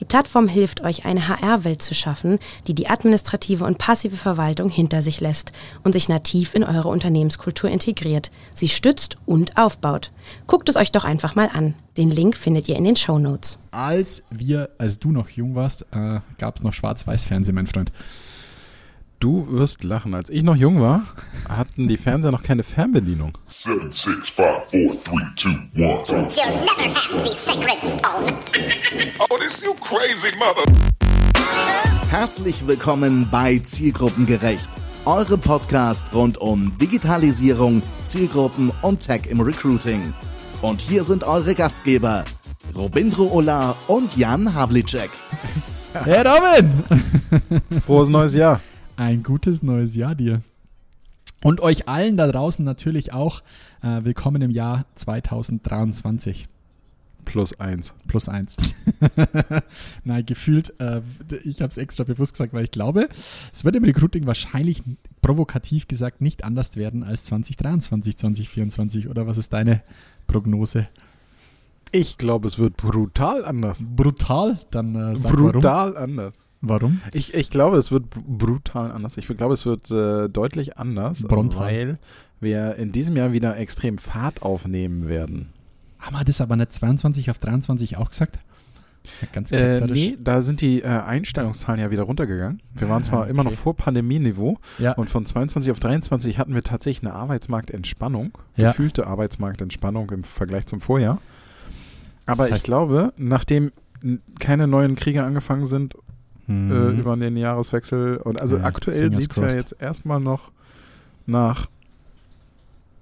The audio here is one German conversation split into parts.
Die Plattform hilft euch, eine HR-Welt zu schaffen, die die administrative und passive Verwaltung hinter sich lässt und sich nativ in eure Unternehmenskultur integriert, sie stützt und aufbaut. Guckt es euch doch einfach mal an. Den Link findet ihr in den Show Notes. Als wir, als du noch jung warst, äh, gab es noch Schwarz-Weiß-Fernsehen, mein Freund. Du wirst lachen. Als ich noch jung war, hatten die Fernseher noch keine Fernbedienung. Seven, six, five, four, three, two, one. You'll never have the sacred stone. Oh, this you crazy mother. Herzlich willkommen bei Zielgruppengerecht, eure Podcast rund um Digitalisierung, Zielgruppen und Tech im Recruiting. Und hier sind eure Gastgeber, Robindro Ola und Jan Havlicek. Hey Robin! Frohes neues Jahr. Ein gutes neues Jahr dir. Und euch allen da draußen natürlich auch äh, willkommen im Jahr 2023. Plus eins. Plus eins. Nein, gefühlt, äh, ich habe es extra bewusst gesagt, weil ich glaube, es wird im Recruiting wahrscheinlich provokativ gesagt nicht anders werden als 2023, 2024. Oder was ist deine Prognose? Ich glaube, es wird brutal anders. Brutal? Dann äh, sag brutal anders. Warum? Ich, ich glaube, es wird br- brutal anders. Ich glaube, es wird äh, deutlich anders, Brontal. weil wir in diesem Jahr wieder extrem Fahrt aufnehmen werden. Haben wir das aber nicht 22 auf 23 auch gesagt? Ganz Äh, nee, da sind die äh, Einstellungszahlen ja wieder runtergegangen. Wir waren Ah, zwar immer noch okay. vor Pandemieniveau Ja. und von 22 auf 23 hatten wir tatsächlich eine Arbeitsmarktentspannung, Ja. gefühlte Arbeitsmarktentspannung im Vergleich zum Vorjahr. Aber Das heißt- ich glaube, nachdem keine neuen Kriege angefangen sind Mhm. äh, über den Jahreswechsel und also Ja, aktuell sieht es ja jetzt erstmal noch nach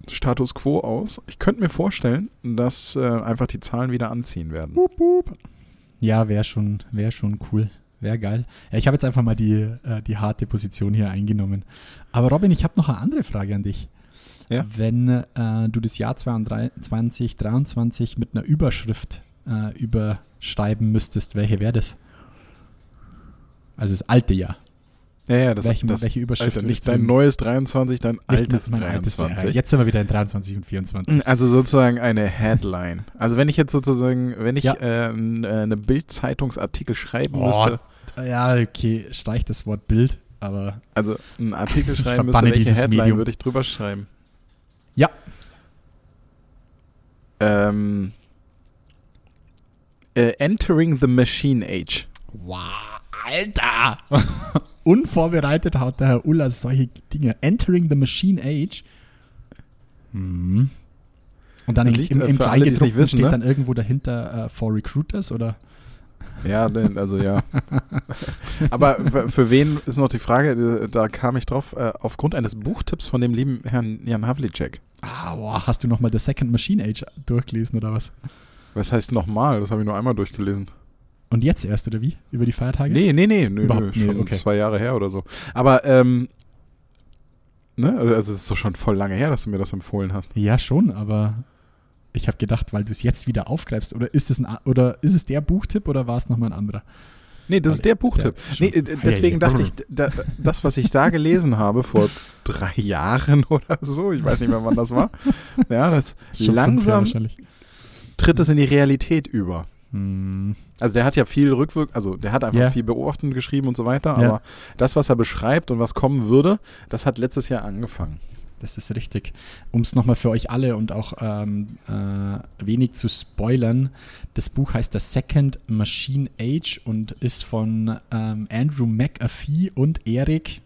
Status quo aus. Ich könnte mir vorstellen, dass äh, einfach die Zahlen wieder anziehen werden. Ja, wäre schon, wär schon cool. Wäre geil. Ja, ich habe jetzt einfach mal die, äh, die harte Position hier eingenommen. Aber Robin, ich habe noch eine andere Frage an dich. Ja. Wenn äh, du das Jahr 2023 23 mit einer Überschrift äh, überschreiben müsstest, welche wäre das? Also das alte Jahr. Ja, ja, das, welche, das welche Überschrift Alter, nicht dein neues 23, dein altes mein altes Jahr. 23. Jetzt sind wir wieder in 23 und 24. Also sozusagen eine Headline. Also wenn ich jetzt sozusagen, wenn ich Ja. äh, n- äh, eine Bild-Zeitungsartikel schreiben Oh, müsste, Ja, okay, streich das Wort Bild, aber also einen Artikel schreiben müsste, welche dieses Headline Medium. würde ich drüber schreiben? ja. Ähm, äh, Entering the Machine Age. Wow, Alter! Unvorbereitet hat der Herr Ulla solche Dinge. Entering the Machine Age. Mhm. Und dann Das im, äh, im nicht Kleingedruckten wissen, steht ne? dann irgendwo dahinter äh, for Recruiters oder? Ja, denn- also ja. Aber für wen ist noch die Frage, äh, da kam ich drauf, aufgrund eines Buchtipps von dem lieben Herrn Jan Havlicek. Ah, boah, hast du nochmal The Second Machine Age durchgelesen oder was? Was heißt nochmal? Das habe ich nur einmal durchgelesen. Und jetzt erst, oder wie? Über die Feiertage? Nee, nee, nee, nö, Überhaupt nee, schon okay. zwei Jahre her oder so. Aber, ähm, ne, also es ist doch schon voll lange her, dass du mir das empfohlen hast. Ja, schon, aber ich habe gedacht, weil du es jetzt wieder aufgreifst, oder ist es ein, oder ist es der Buchtipp oder war es nochmal ein anderer? Nee, das Weil ist der Buchtipp. der- Nee, äh, deswegen Ja, ja. dachte ich, da, das, was ich da gelesen habe vor drei Jahren oder so, ich weiß nicht mehr, wann das war, ja, das langsam tritt es in die Realität über. Hm. Also der hat ja viel Rückwirk, also der hat einfach Ja. viel beobachtend geschrieben und so weiter, aber das, was er beschreibt und was kommen würde, das hat letztes Jahr angefangen. Das ist richtig. Um es nochmal für euch alle und auch ähm, äh, wenig zu spoilern, das Buch heißt The Second Machine Age und ist von ähm, Andrew McAfee und Erik.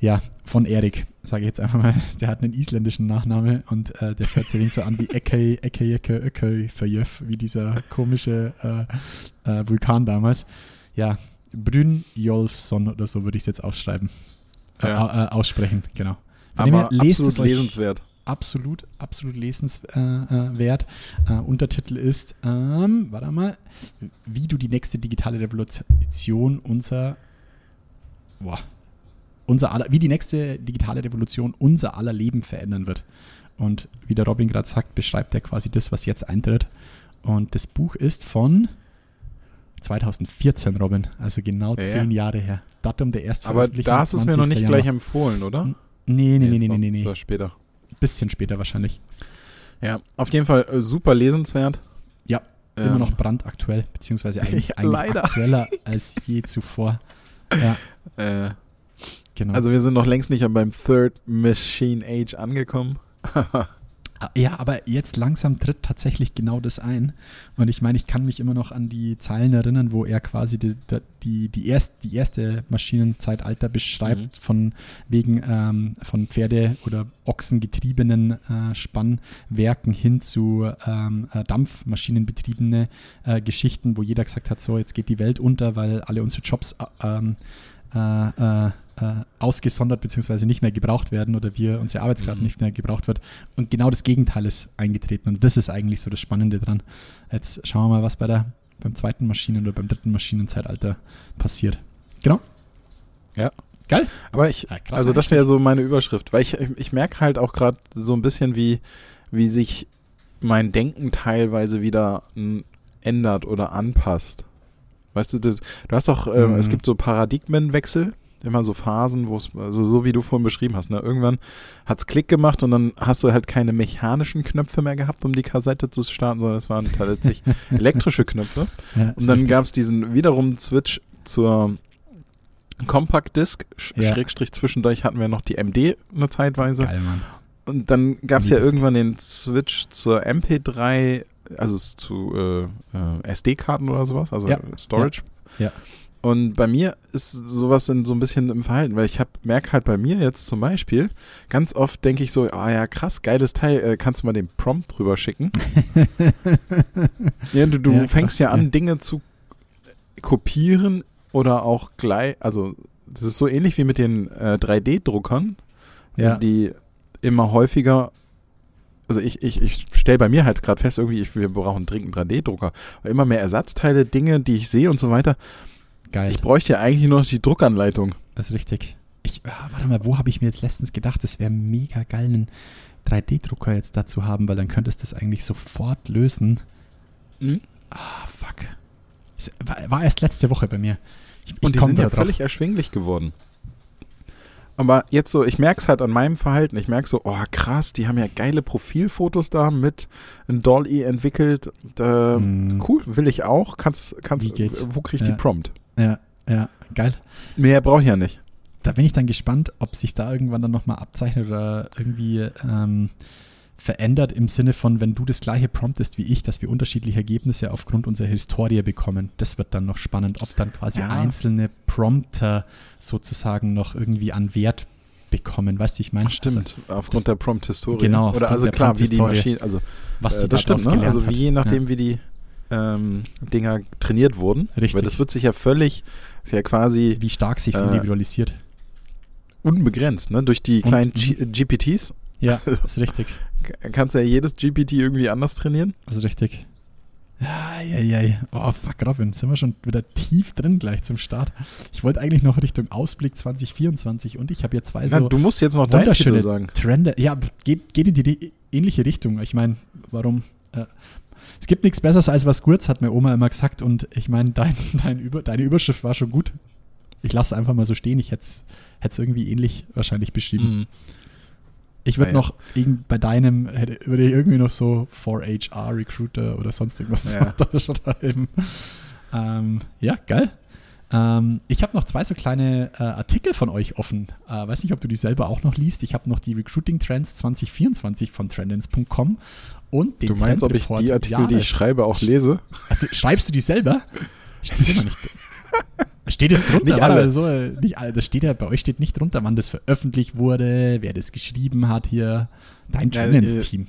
Ja, von Erik, sage ich jetzt einfach mal. Der hat einen isländischen Nachname und äh, das hört sich so an wie Eke, Eke, Eke, Ökö, Verjöf, wie dieser komische äh, äh, Vulkan damals. Ja, Brynjolfsson oder so würde ich es jetzt ausschreiben. Äh, Ja. äh, aussprechen, genau. Von Aber her, absolut lesenswert. absolut, absolut lesenswert. Äh, Untertitel ist, ähm, warte mal, wie du die nächste digitale Revolution unser, boah, unser aller, wie die nächste digitale Revolution unser aller Leben verändern wird. Und wie der Robin gerade sagt, beschreibt er quasi das, was jetzt eintritt. Und das Buch ist von 2014, Robin, also genau Ja, ja. zehn Jahre her. Datum der Aber Erstveröffentlichung. da hast du es mir noch 20. nicht gleich Januar. empfohlen, oder? Nee, nee, nee, nee, war- nee, nee. war später. Bisschen später wahrscheinlich. Ja, auf jeden Fall äh, super lesenswert. Ja, Ähm. immer noch brandaktuell, beziehungsweise eigentlich, Ja, eigentlich aktueller als je zuvor. Ja, Äh, genau. also wir sind noch längst nicht beim Third Machine Age angekommen. Ja, aber jetzt langsam tritt tatsächlich genau das ein. Und ich meine, ich kann mich immer noch an die Zeilen erinnern, wo er quasi die, die, die, erst, die erste Maschinenzeitalter beschreibt, Mhm. von wegen ähm, von Pferde- oder Ochsengetriebenen äh, Spannwerken hin zu ähm, äh, Dampfmaschinenbetriebene äh, Geschichten, wo jeder gesagt hat, so, jetzt geht die Welt unter, weil alle unsere Jobs äh, ähm, äh, äh, ausgesondert bzw. nicht mehr gebraucht werden oder wir unsere Arbeitskraft Mhm. nicht mehr gebraucht wird. Und genau das Gegenteil ist eingetreten. Und das ist eigentlich so das Spannende dran. Jetzt schauen wir mal, was bei der, beim zweiten Maschinen- oder beim dritten Maschinenzeitalter passiert. Genau. Ja. Geil. Aber ich, Ja, also das wäre so meine Überschrift, weil ich, ich, ich merke halt auch gerade so ein bisschen, wie, wie sich mein Denken teilweise wieder m, ändert oder anpasst. Weißt du, das, du hast doch, ähm, Mhm. es gibt so Paradigmenwechsel, immer so Phasen, wo es, also so wie du vorhin beschrieben hast, ne? irgendwann hat es Klick gemacht und dann hast du halt keine mechanischen Knöpfe mehr gehabt, um die Kassette zu starten, sondern es waren tatsächlich elektrische Knöpfe. Ja, Und dann gab es diesen wiederum Switch zur Compact Disc, Ja. Schrägstrich zwischendurch hatten wir noch die MD eine Zeitweise. Geil, Mann. Und dann gab es ja irgendwann den Switch zur MP3, also zu äh, äh, SD-Karten oder sowas, also Ja. Storage. Ja. Und bei mir ist sowas in, so ein bisschen im Verhalten, weil ich hab, merke halt bei mir jetzt zum Beispiel, ganz oft denke ich so, ah ja, krass, geiles Teil, äh, kannst du mal den Prompt drüber schicken? Ja, du, du Ja, fängst krass, ja an, ja. Dinge zu kopieren oder auch gleich, also das ist so ähnlich wie mit den äh, 3D-Druckern, Ja. die immer häufiger, also ich, ich, ich stelle bei mir halt gerade fest, irgendwie, ich, wir brauchen dringend einen 3D-Drucker, weil immer mehr Ersatzteile, Dinge, die ich sehe und so weiter. Geil. Ich bräuchte ja eigentlich nur noch die Druckanleitung. Das ist richtig. Ich, ah, warte mal, wo habe ich mir jetzt letztens gedacht, es wäre mega geil, einen 3D-Drucker jetzt dazu haben, weil dann könntest du das eigentlich sofort lösen. Mhm. Ah, fuck. Es war, war erst letzte Woche bei mir. Ich, Und ich die sind ja drauf. völlig erschwinglich geworden. Aber jetzt so, ich merke es halt an meinem Verhalten. Ich merke so, oh krass, die haben ja geile Profilfotos da mit ein Dolly entwickelt. Äh, Mm. Cool, will ich auch. Kannst, kannst, Wie geht's? wo krieg ich Ja. die Prompt? Ja, ja, geil. Mehr brauche ich ja nicht. Da bin ich dann gespannt, ob sich da irgendwann dann nochmal abzeichnet oder irgendwie ähm, verändert im Sinne von, wenn du das gleiche promptest wie ich, dass wir unterschiedliche Ergebnisse aufgrund unserer Historie bekommen. Das wird dann noch spannend, ob dann quasi Ja. einzelne Prompter sozusagen noch irgendwie an Wert bekommen. Weißt du, ich meine? Stimmt, aufgrund das- der Prompt-Historie. Genau, Oder also klar, wie die. Maschine, also was äh, sie das stimmt, ne? Also wie je nachdem, ja. wie die ähm, Dinger trainiert wurden. Richtig. Weil das wird sich ja völlig, ist ja quasi wie stark sich äh, individualisiert. unbegrenzt, ne? Durch die Und- kleinen mhm. G Ja, GPTs ist richtig. Kannst du ja jedes GPT irgendwie anders trainieren. Das ist richtig. Ja, ja, ja. Oh, fuck, Robin, sind wir schon wieder tief drin gleich zum Start. Ich wollte eigentlich noch Richtung Ausblick 2024 und ich habe jetzt zwei Na, so du musst jetzt noch wunderschöne sagen. Trende. Ja, geht, geht in die ähnliche Richtung. Ich meine, warum? Äh, es gibt nichts Besseres als was Gurz, hat mir Oma immer gesagt. Und ich meine, dein, dein Über, deine Überschrift war schon gut. Ich lasse es einfach mal so stehen. Ich hätte es irgendwie ähnlich wahrscheinlich beschrieben. Mhm. Ich würde Ah, ja. noch irgend- bei deinem, würde ich irgendwie noch so 4HR Recruiter oder sonst irgendwas Ja. da schreiben. Ähm, ja, geil. Ähm, ich habe noch zwei so kleine äh, Artikel von euch offen. Äh, weiß nicht, ob du die selber auch noch liest. Ich habe noch die Recruiting Trends 2024 von trendens.com und den Du meinst, ob ich die Artikel, die ich Jahres- schreibe, auch lese? Also schreibst du die selber? Steht immer nicht. Steht es drunter? Nicht alle. So, äh, nicht alle. Das steht ja, bei euch steht nicht drunter, wann das veröffentlicht wurde, wer das geschrieben hat hier. Dein Ja, Trends-Team.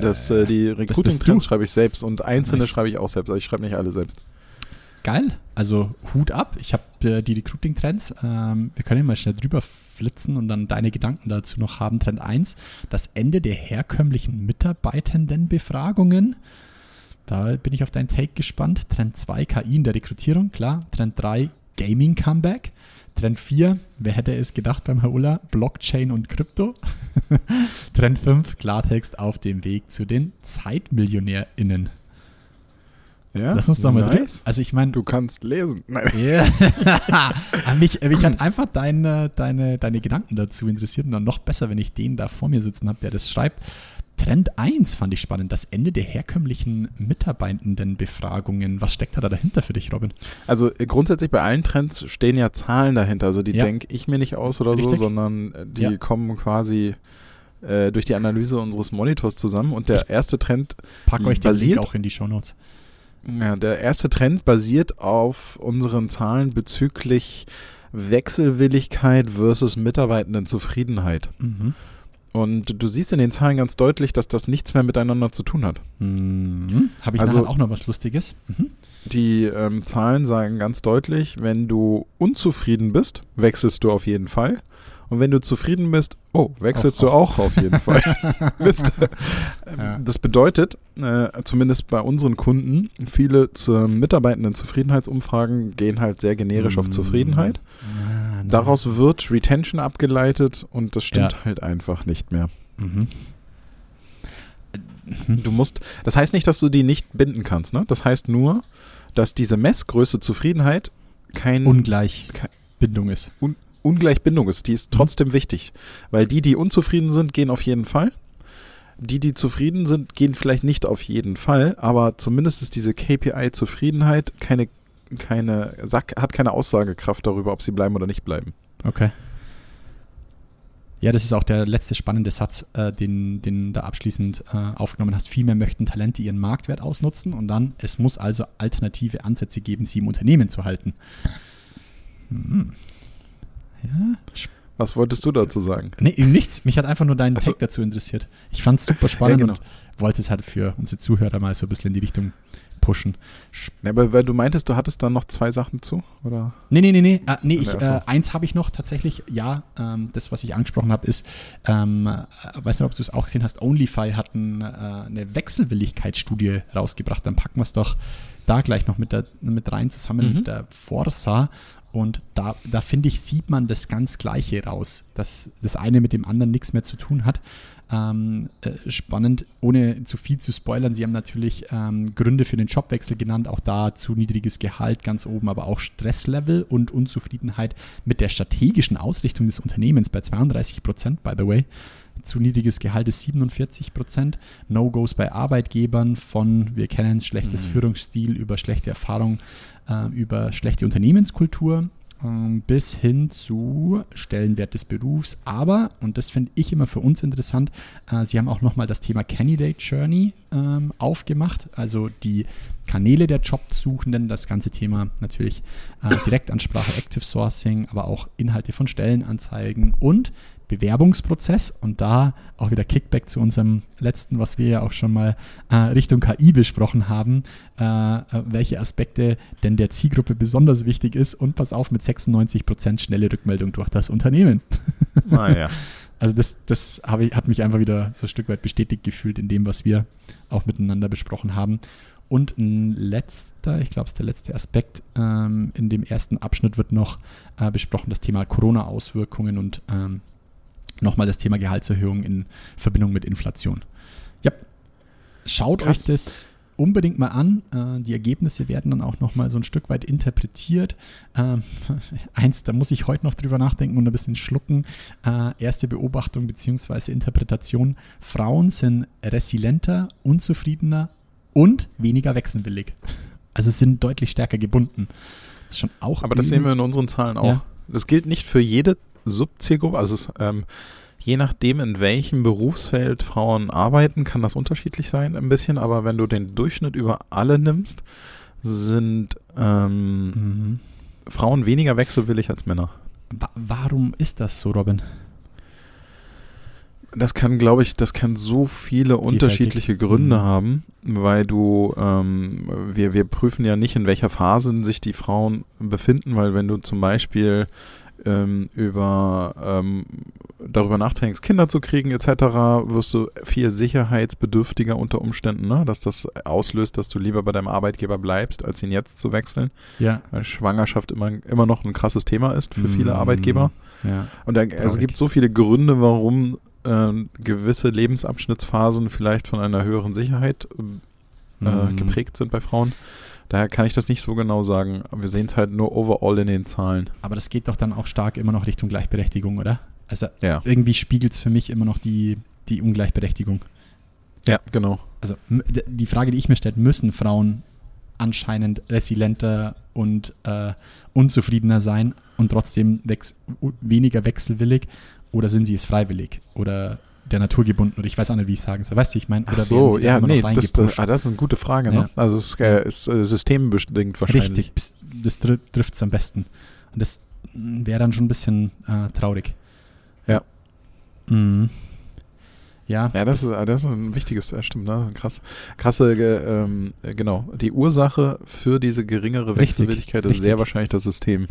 Das, äh, die bist Recruiting-Trends schreibe ich selbst und einzelne schreibe ich auch selbst. Also ich schreibe nicht alle selbst. Geil. Also Hut ab. Ich habe äh, die Recruiting-Trends. Ähm, wir können mal schnell drüber flitzen und dann deine Gedanken dazu noch haben. Trend 1, das Ende der herkömmlichen Mitarbeitendenbefragungen. Da bin ich auf deinen Take gespannt. Trend 2, KI in der Rekrutierung, klar. Trend 3, Gaming Comeback. Trend 4, wer hätte es gedacht beim Herr Ulla? Blockchain und Krypto. Trend 5, Klartext auf dem Weg zu den ZeitmillionärInnen. Ja, Lass uns doch mal nice. Also ich meine, Du kannst lesen. Nein. Aber mich, mich hat einfach deine, deine, deine Gedanken dazu interessiert und dann noch besser, wenn ich den da vor mir sitzen habe, der das schreibt. Trend 1 fand ich spannend, das Ende der herkömmlichen Mitarbeitendenbefragungen. Was steckt da dahinter für dich, Robin? Also äh, grundsätzlich bei allen Trends stehen ja Zahlen dahinter. Also die Ja. denke ich mir nicht aus oder Richtig. so, sondern äh, die Ja. kommen quasi äh, durch die Analyse unseres Monitors zusammen. Und der erste Trend, Pack euch den Basiert- Link auch in die Shownotes. Ja, der erste Trend basiert auf unseren Zahlen bezüglich Wechselwilligkeit versus Mitarbeitendenzufriedenheit. Mhm. Und du siehst in den Zahlen ganz deutlich, dass das nichts mehr miteinander zu tun hat. Mhm. Habe ich Also- auch noch was Lustiges? Mhm. Die ähm, Zahlen sagen ganz deutlich, wenn du unzufrieden bist, wechselst du auf jeden Fall. Und wenn du zufrieden bist, oh, wechselst Auch- du auch auf jeden Fall. Ja. Das bedeutet, äh, zumindest bei unseren Kunden, viele zur Mitarbeitenden-Zufriedenheitsumfragen gehen halt sehr generisch auf Mhm. Zufriedenheit. Ah, nein. Daraus wird Retention abgeleitet und das stimmt Ja. halt einfach nicht mehr. Mhm. Du musst, das heißt nicht, dass du die nicht binden kannst, ne? Das heißt nur, dass diese Messgröße Zufriedenheit kein Ungleich Ke- Bindung ist. Ungleichbindung ist. Die ist Mhm. trotzdem wichtig. Weil die, die unzufrieden sind, gehen auf jeden Fall. Die, die zufrieden sind, gehen vielleicht nicht auf jeden Fall, aber zumindest ist diese KPI-Zufriedenheit keine, keine, hat keine Aussagekraft darüber, ob sie bleiben oder nicht bleiben. Okay. Ja, das ist auch der letzte spannende Satz, äh, den, den da abschließend äh, aufgenommen hast. Vielmehr möchten Talente ihren Marktwert ausnutzen und dann, es muss also alternative Ansätze geben, sie im Unternehmen zu halten. Hm. Ja, Was wolltest du dazu sagen? nee, eben nichts. Mich hat einfach nur dein Ach so. Take dazu interessiert. Ich fand es super spannend genau. und wollte es halt für unsere Zuhörer mal so ein bisschen in die Richtung pushen. Ne, aber weil du meintest, du hattest da noch zwei Sachen zu, oder? Nee, nee, nee, nee. Äh, nee ich, äh, eins habe ich noch tatsächlich. Ja, ähm, das, was ich angesprochen habe, ist, ähm, äh, weiß nicht, ob du es auch gesehen hast, OnlyFi hat ein, äh, eine Wechselwilligkeitsstudie rausgebracht. Dann packen wir es doch da gleich noch mit, der, mit rein, zusammen Mhm. mit der Forsa. Und da, da finde ich, sieht man das ganz Gleiche raus, dass das eine mit dem anderen nichts mehr zu tun hat. Ähm, äh, spannend, ohne zu viel zu spoilern. Sie haben natürlich ähm, Gründe für den Jobwechsel genannt, auch da zu niedriges Gehalt ganz oben, aber auch Stresslevel und Unzufriedenheit mit der strategischen Ausrichtung des Unternehmens bei 32 Prozent, by the way. Zu niedriges Gehalt ist 47 Prozent. No-Gos bei Arbeitgebern von, wir kennen es, schlechtes Mhm. Führungsstil über schlechte Erfahrung, äh, über schlechte Unternehmenskultur ähm, bis hin zu Stellenwert des Berufs. Aber, und das finde ich immer für uns interessant, äh, sie haben auch nochmal das Thema Candidate Journey ähm, aufgemacht, also die Kanäle der Jobsuchenden, das ganze Thema natürlich äh, Direktansprache, Active Sourcing, aber auch Inhalte von Stellenanzeigen und Bewerbungsprozess und da auch wieder Kickback zu unserem letzten, was wir ja auch schon mal äh, Richtung KI besprochen haben, äh, äh, welche Aspekte denn der Zielgruppe besonders wichtig ist und pass auf mit 96% schnelle Rückmeldung durch das Unternehmen. Naja. Also das, das habe ich, hat mich einfach wieder so ein Stück weit bestätigt gefühlt in dem, was wir auch miteinander besprochen haben. Und ein letzter, ich glaube, es ist der letzte Aspekt, ähm, in dem ersten Abschnitt wird noch äh, besprochen, das Thema Corona-Auswirkungen und ähm, nochmal das Thema Gehaltserhöhung in Verbindung mit Inflation. Ja, schaut Krass. euch das unbedingt mal an. Äh, die Ergebnisse werden dann auch nochmal so ein Stück weit interpretiert. Ähm, eins, da muss ich heute noch drüber nachdenken und ein bisschen schlucken. Äh, erste Beobachtung bzw. Interpretation. Frauen sind resilienter, unzufriedener und weniger wechselwillig. Also sind deutlich stärker gebunden. Das ist schon auch Aber das sehen wir in unseren Zahlen auch. Ja. Das gilt nicht für jede Subzielgruppe, also es, ähm, je nachdem, in welchem Berufsfeld Frauen arbeiten, kann das unterschiedlich sein ein bisschen, aber wenn du den Durchschnitt über alle nimmst, sind ähm, Mhm. Frauen weniger wechselwillig als Männer. Wa warum ist das so, Robin? Das kann, glaube ich, das kann so viele unterschiedliche Gründe Mhm. haben, weil du, ähm, wir, wir prüfen ja nicht, in welcher Phase sich die Frauen befinden, weil wenn du zum Beispiel ähm, über ähm, darüber nachdenkst, Kinder zu kriegen etc., wirst du viel sicherheitsbedürftiger unter Umständen, ne? dass das auslöst, dass du lieber bei deinem Arbeitgeber bleibst, als ihn jetzt zu wechseln. Ja. Weil Schwangerschaft immer, immer noch ein krasses Thema ist für viele Mm, Arbeitgeber. Ja. Und da, also es gibt so viele Gründe, warum ähm, gewisse Lebensabschnittsphasen vielleicht von einer höheren Sicherheit äh, Mm. geprägt sind bei Frauen. Daher kann ich das nicht so genau sagen. Wir sehen es halt nur overall in den Zahlen. Aber das geht doch dann auch stark immer noch Richtung Gleichberechtigung, oder? Also Ja. irgendwie spiegelt es für mich immer noch die, die Ungleichberechtigung. Ja, genau. Also die Frage, die ich mir stelle, müssen Frauen anscheinend resilienter und äh, unzufriedener sein und trotzdem wex weniger wechselwillig oder sind sie es freiwillig oder der Natur gebunden oder ich weiß auch nicht, wie ich sagen soll. Weißt du, ich meine, oder Ach so, ja, nee, das, das, ah, das ist eine gute Frage. Ja. Ne? Also es äh, ist äh, systembestimmt wahrscheinlich. Richtig, das tr trifft es am besten. Und das wäre dann schon ein bisschen äh, traurig. Ja. Mhm. Ja, Ja, das ist, ah, das ist ein wichtiges, ja, stimmt, ne? Krass. Krasse, ge- ähm, äh, genau. Die Ursache für diese geringere Richtig, Wechselwilligkeit ist richtig. sehr wahrscheinlich das System.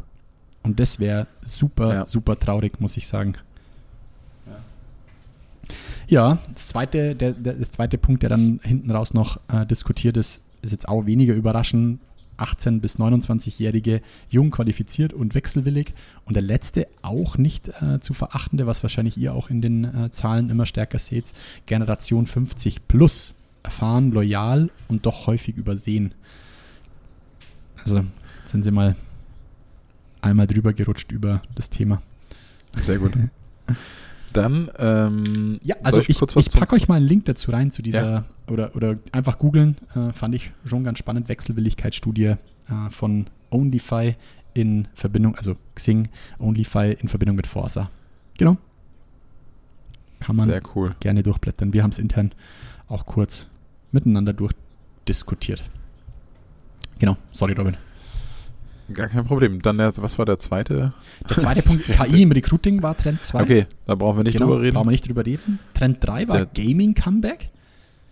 Und das wäre super, Ja. super traurig, muss ich sagen. Ja, das zweite, der, der, das zweite Punkt, der dann hinten raus noch äh, diskutiert ist, ist jetzt auch weniger überraschend. 18- bis 29-Jährige, jung, qualifiziert und wechselwillig. Und der letzte, auch nicht äh, zu verachtende, was wahrscheinlich ihr auch in den äh, Zahlen immer stärker seht, Generation 50 plus. Erfahren, loyal und doch häufig übersehen. Also jetzt sind sie mal einmal drüber gerutscht über das Thema. Sehr gut. Dann, ähm, Ja, also ich, ich zum- packe euch mal einen Link dazu rein, zu dieser, Ja. oder, oder einfach googeln, äh, fand ich schon ganz spannend, Wechselwilligkeitsstudie äh, von OnlyFi in Verbindung, also Xing, OnlyFi in Verbindung mit Forza. Genau. Kann man Sehr cool. gerne durchblättern. Wir haben es intern auch kurz miteinander durchdiskutiert. Genau, sorry Robin. Gar kein Problem. Dann, der, was war der zweite? Der zweite Punkt, KI im Recruiting war Trend 2. Okay, da brauchen wir nicht genau, drüber reden. brauchen wir nicht drüber reden. Trend 3 war Der- Gaming Comeback.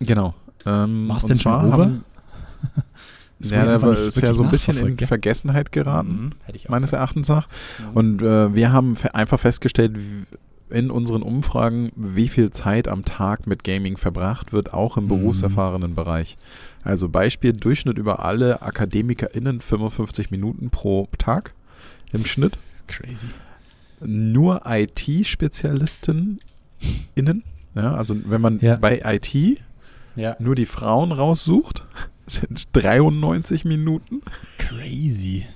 Genau. Ähm, War's und denn schon over? haben- Ja, der war, ist ja so ein bisschen in? Vergessenheit geraten, Mhm, hätte ich auch meines gesagt. Erachtens nach. Und äh, wir haben einfach festgestellt, in unseren Umfragen, wie viel Zeit am Tag mit Gaming verbracht wird, auch im Mhm. berufserfahrenen Bereich. Also Beispiel, Durchschnitt über alle AkademikerInnen 55 Minuten pro Tag im Das Schnitt. ist Crazy. Nur IT-SpezialistInnen, ja, also wenn man Ja. bei IT Ja. nur die Frauen raussucht, sind es 93 Minuten. Crazy.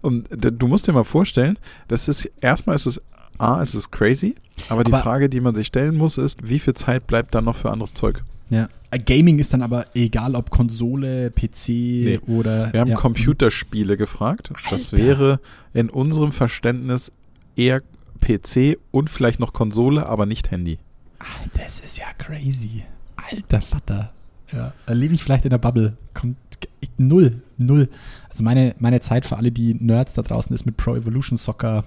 Und du musst dir mal vorstellen, das ist erstmal ist es A, ist es crazy, aber die Aber- Frage, die man sich stellen muss, ist, wie viel Zeit bleibt dann noch für anderes Zeug? Ja. Äh, Gaming ist dann aber egal, ob Konsole, PC oder. Wir haben ja. Computerspiele gefragt. Das Alter. wäre in unserem Verständnis eher PC und vielleicht noch Konsole, aber nicht Handy. Alter, das ist ja crazy. Alter Vater. Ja. Lebe ich vielleicht in der Bubble. Kommt null, null. Also meine, meine Zeit für alle die Nerds da draußen ist mit Pro Evolution Soccer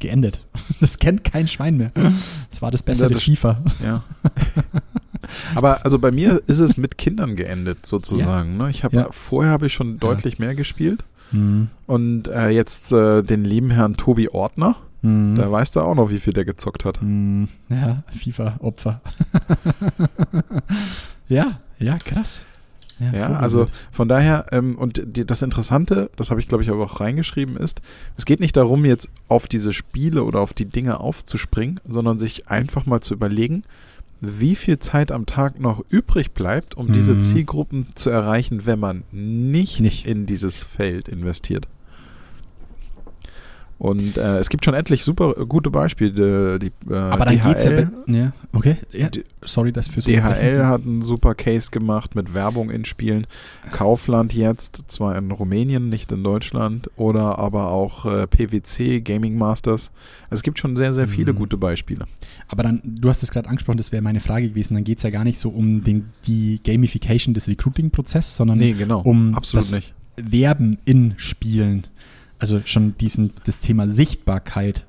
geendet. Das kennt kein Schwein mehr. Das war das bessere das- FIFA. Ja. Aber also bei mir ist es mit Kindern geendet sozusagen. Ne? Ich habe Ja. vorher habe ich schon deutlich mehr gespielt Mhm. und äh, jetzt äh, den lieben Herrn Tobi Ortner, Mhm. da weißt du auch noch, wie viel der gezockt hat. Mm, Ja, FIFA-Opfer. ja, ja, krass. Ja, Vogelwild. also von daher, ähm, und die, das Interessante, das habe ich glaube ich aber auch reingeschrieben, ist, es geht nicht darum, jetzt auf diese Spiele oder auf die Dinge aufzuspringen, sondern sich einfach mal zu überlegen, wie viel Zeit am Tag noch übrig bleibt, um diese Mhm. Zielgruppen zu erreichen, wenn man nicht, Nicht. in dieses Feld investiert. Und äh, es gibt schon etlich super gute Beispiele. Die, äh, Aber dann geht's ja DHL, ja, okay, ja, sorry, das fürs DHL hat einen super Case gemacht mit Werbung in Spielen. Kaufland jetzt, zwar in Rumänien, nicht in Deutschland, oder aber auch äh, PwC, Gaming Masters. Es gibt schon sehr, sehr viele Mhm. gute Beispiele. Aber dann, du hast es gerade angesprochen, das wäre meine Frage gewesen, dann geht es ja gar nicht so um den, die Gamification des Recruiting-Prozesses, sondern Nee, genau. um Absolut das nicht. Werben in Spielen. Also schon diesen, das Thema Sichtbarkeit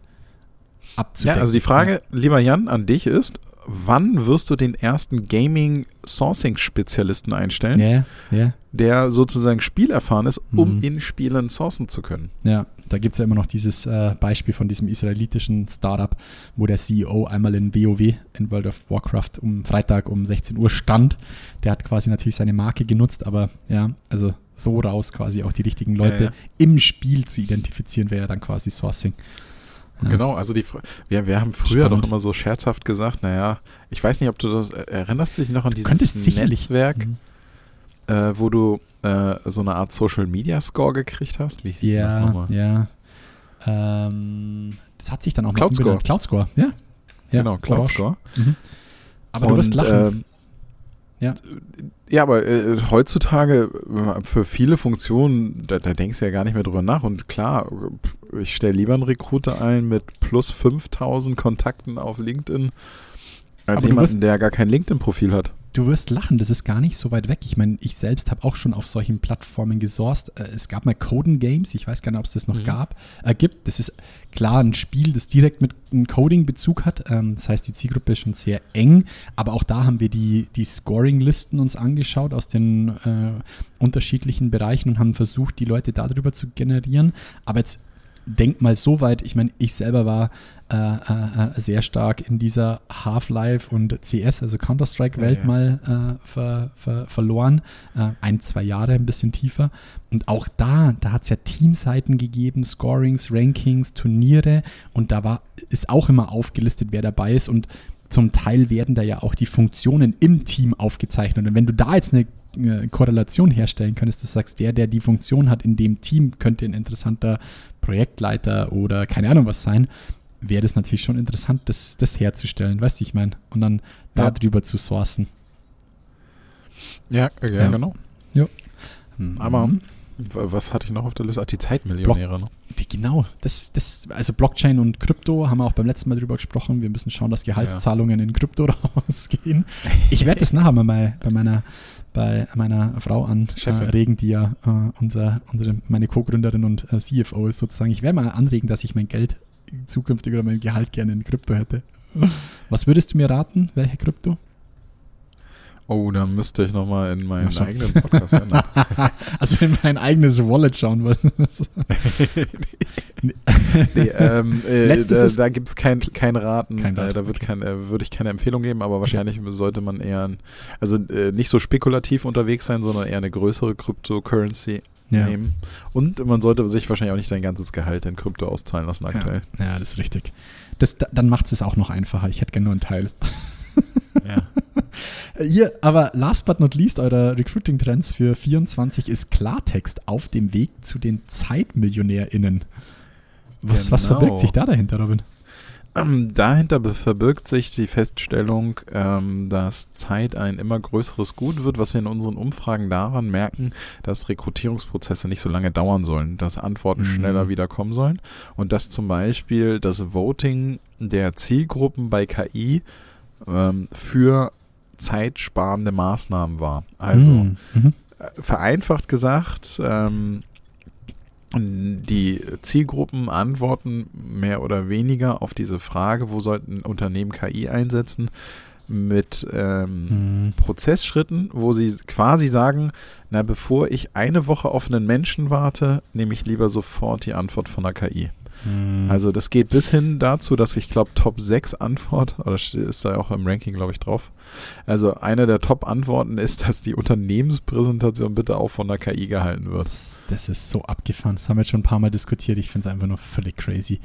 Ja, abzudecken. also die Frage, lieber Jan, an dich ist, wann wirst du den ersten Gaming-Sourcing-Spezialisten einstellen, Ja, ja, der sozusagen spielerfahren ist, um Mhm. in Spielen sourcen zu können? ja. Da gibt es ja immer noch dieses äh, Beispiel von diesem israelitischen Startup, wo der CEO einmal in WoW, in World of Warcraft, um Freitag um 16 Uhr stand. Der hat quasi natürlich seine Marke genutzt, aber ja, also so raus quasi auch die richtigen Leute Ja, ja. im Spiel zu identifizieren, wäre ja dann quasi Sourcing. Ja. Genau, also die, wir, wir haben früher Spannend. noch immer so scherzhaft gesagt, naja, ich weiß nicht, ob du das, erinnerst du dich noch an dieses Netzwerk, Mhm. äh, wo du äh, so eine Art Social Media Score gekriegt hast? Wie hieß das Ja, nochmal? ja. Ähm, das hat sich dann auch noch Cloud Score. umbenannt. Cloud Score, ja. Genau, Cloud Orange. Score. Mhm. Aber du wirst Und, lachen. ähm, Ja. Ja, aber äh, heutzutage für viele Funktionen, da, da denkst du ja gar nicht mehr drüber nach. Und klar, ich stelle lieber einen Recruiter ein mit plus 5000 Kontakten auf LinkedIn, als Aber jemanden, der gar kein LinkedIn-Profil hat. Du wirst lachen, das ist gar nicht so weit weg. Ich meine, ich selbst habe auch schon auf solchen Plattformen gesourced. Äh, Es gab mal Coden Games, ich weiß gar nicht, ob es das noch Mhm. gab, äh, gibt. Das ist klar ein Spiel, das direkt mit einem Coding-Bezug hat. Ähm, das heißt, die Zielgruppe ist schon sehr eng. Aber auch da haben wir die, die Scoring-Listen uns angeschaut aus den äh, unterschiedlichen Bereichen und haben versucht, die Leute darüber zu generieren. Aber jetzt denk mal so weit, ich meine, ich selber war äh, äh, äh, sehr stark in dieser Half-Life und CS, also Counter-Strike-Welt Ja, ja. mal äh, ver, ver, verloren. Äh, ein, zwei Jahre ein bisschen tiefer. Und auch da, da hat es ja Teamseiten gegeben, Scorings, Rankings, Turniere und da war, ist auch immer aufgelistet, wer dabei ist und zum Teil werden da ja auch die Funktionen im Team aufgezeichnet. Und wenn du da jetzt eine äh, Korrelation herstellen könntest, du sagst, der, der die Funktion hat in dem Team, könnte ein interessanter Projektleiter oder keine Ahnung was sein, wäre das natürlich schon interessant, das, das herzustellen, weißt du, ich meine, und dann Ja. darüber zu sourcen. Ja, ja, Ja. genau. Mhm. Aber w- was hatte ich noch auf der Liste? Ach, die Zeitmillionäre. Ne? Die, genau, das, das, also Blockchain und Krypto haben wir auch beim letzten Mal drüber gesprochen. Wir müssen schauen, dass Gehaltszahlungen in Krypto rausgehen. Ich werde das nachher mal bei meiner bei meiner Frau Chefin. anregen, die ja äh, unser, unsere, meine Co-Gründerin und äh, CFO ist sozusagen. Ich werde mal anregen, dass ich mein Geld zukünftig oder mein Gehalt gerne in Krypto hätte. Was würdest du mir raten? Welche Krypto? Oh, da müsste ich nochmal in meinen Ach eigenen Podcast hören. also in mein eigenes Wallet schauen wollen. nee, ähm, äh, Letztes da, da gibt es kein, kein Raten. Kein äh, Rat, da wird okay. kein, äh, würde ich keine Empfehlung geben, aber wahrscheinlich sollte man eher, also äh, nicht so spekulativ unterwegs sein, sondern eher eine größere Cryptocurrency Ja. nehmen. Und man sollte sich wahrscheinlich auch nicht sein ganzes Gehalt in Krypto auszahlen lassen aktuell. Ja, ja, das ist richtig. Das, da- dann macht es auch noch einfacher. Ich hätte gerne nur einen Teil. Ja. Hier, aber last but not least, eurer Recruiting-Trends für 24 ist Klartext auf dem Weg zu den ZeitmillionärInnen. Was, was Genau. verbirgt sich da dahinter, Robin? Ähm, Dahinter verbirgt sich die Feststellung, ähm, dass Zeit ein immer größeres Gut wird, was wir in unseren Umfragen daran merken, dass Rekrutierungsprozesse nicht so lange dauern sollen, dass Antworten Mhm. schneller wieder kommen sollen und dass zum Beispiel das Voting der Zielgruppen bei KI ähm, für zeitsparende Maßnahmen war. Also Hm, mhm. äh, vereinfacht gesagt, ähm, die Zielgruppen antworten mehr oder weniger auf diese Frage, wo sollten Unternehmen KI einsetzen, mit ähm, Hm. Prozessschritten, wo sie quasi sagen, na, bevor ich eine Woche auf einen Menschen warte, nehme ich lieber sofort die Antwort von der KI. Hm. Also das geht bis hin dazu, dass ich glaube Top 6 Antwort, oder ist da auch im Ranking, glaube ich, drauf. Also eine der Top-Antworten ist, dass die Unternehmenspräsentation bitte auch von der KI gehalten wird. das, das ist so abgefahren. Das haben wir jetzt schon ein paar Mal diskutiert. Ich finde es einfach nur völlig crazy.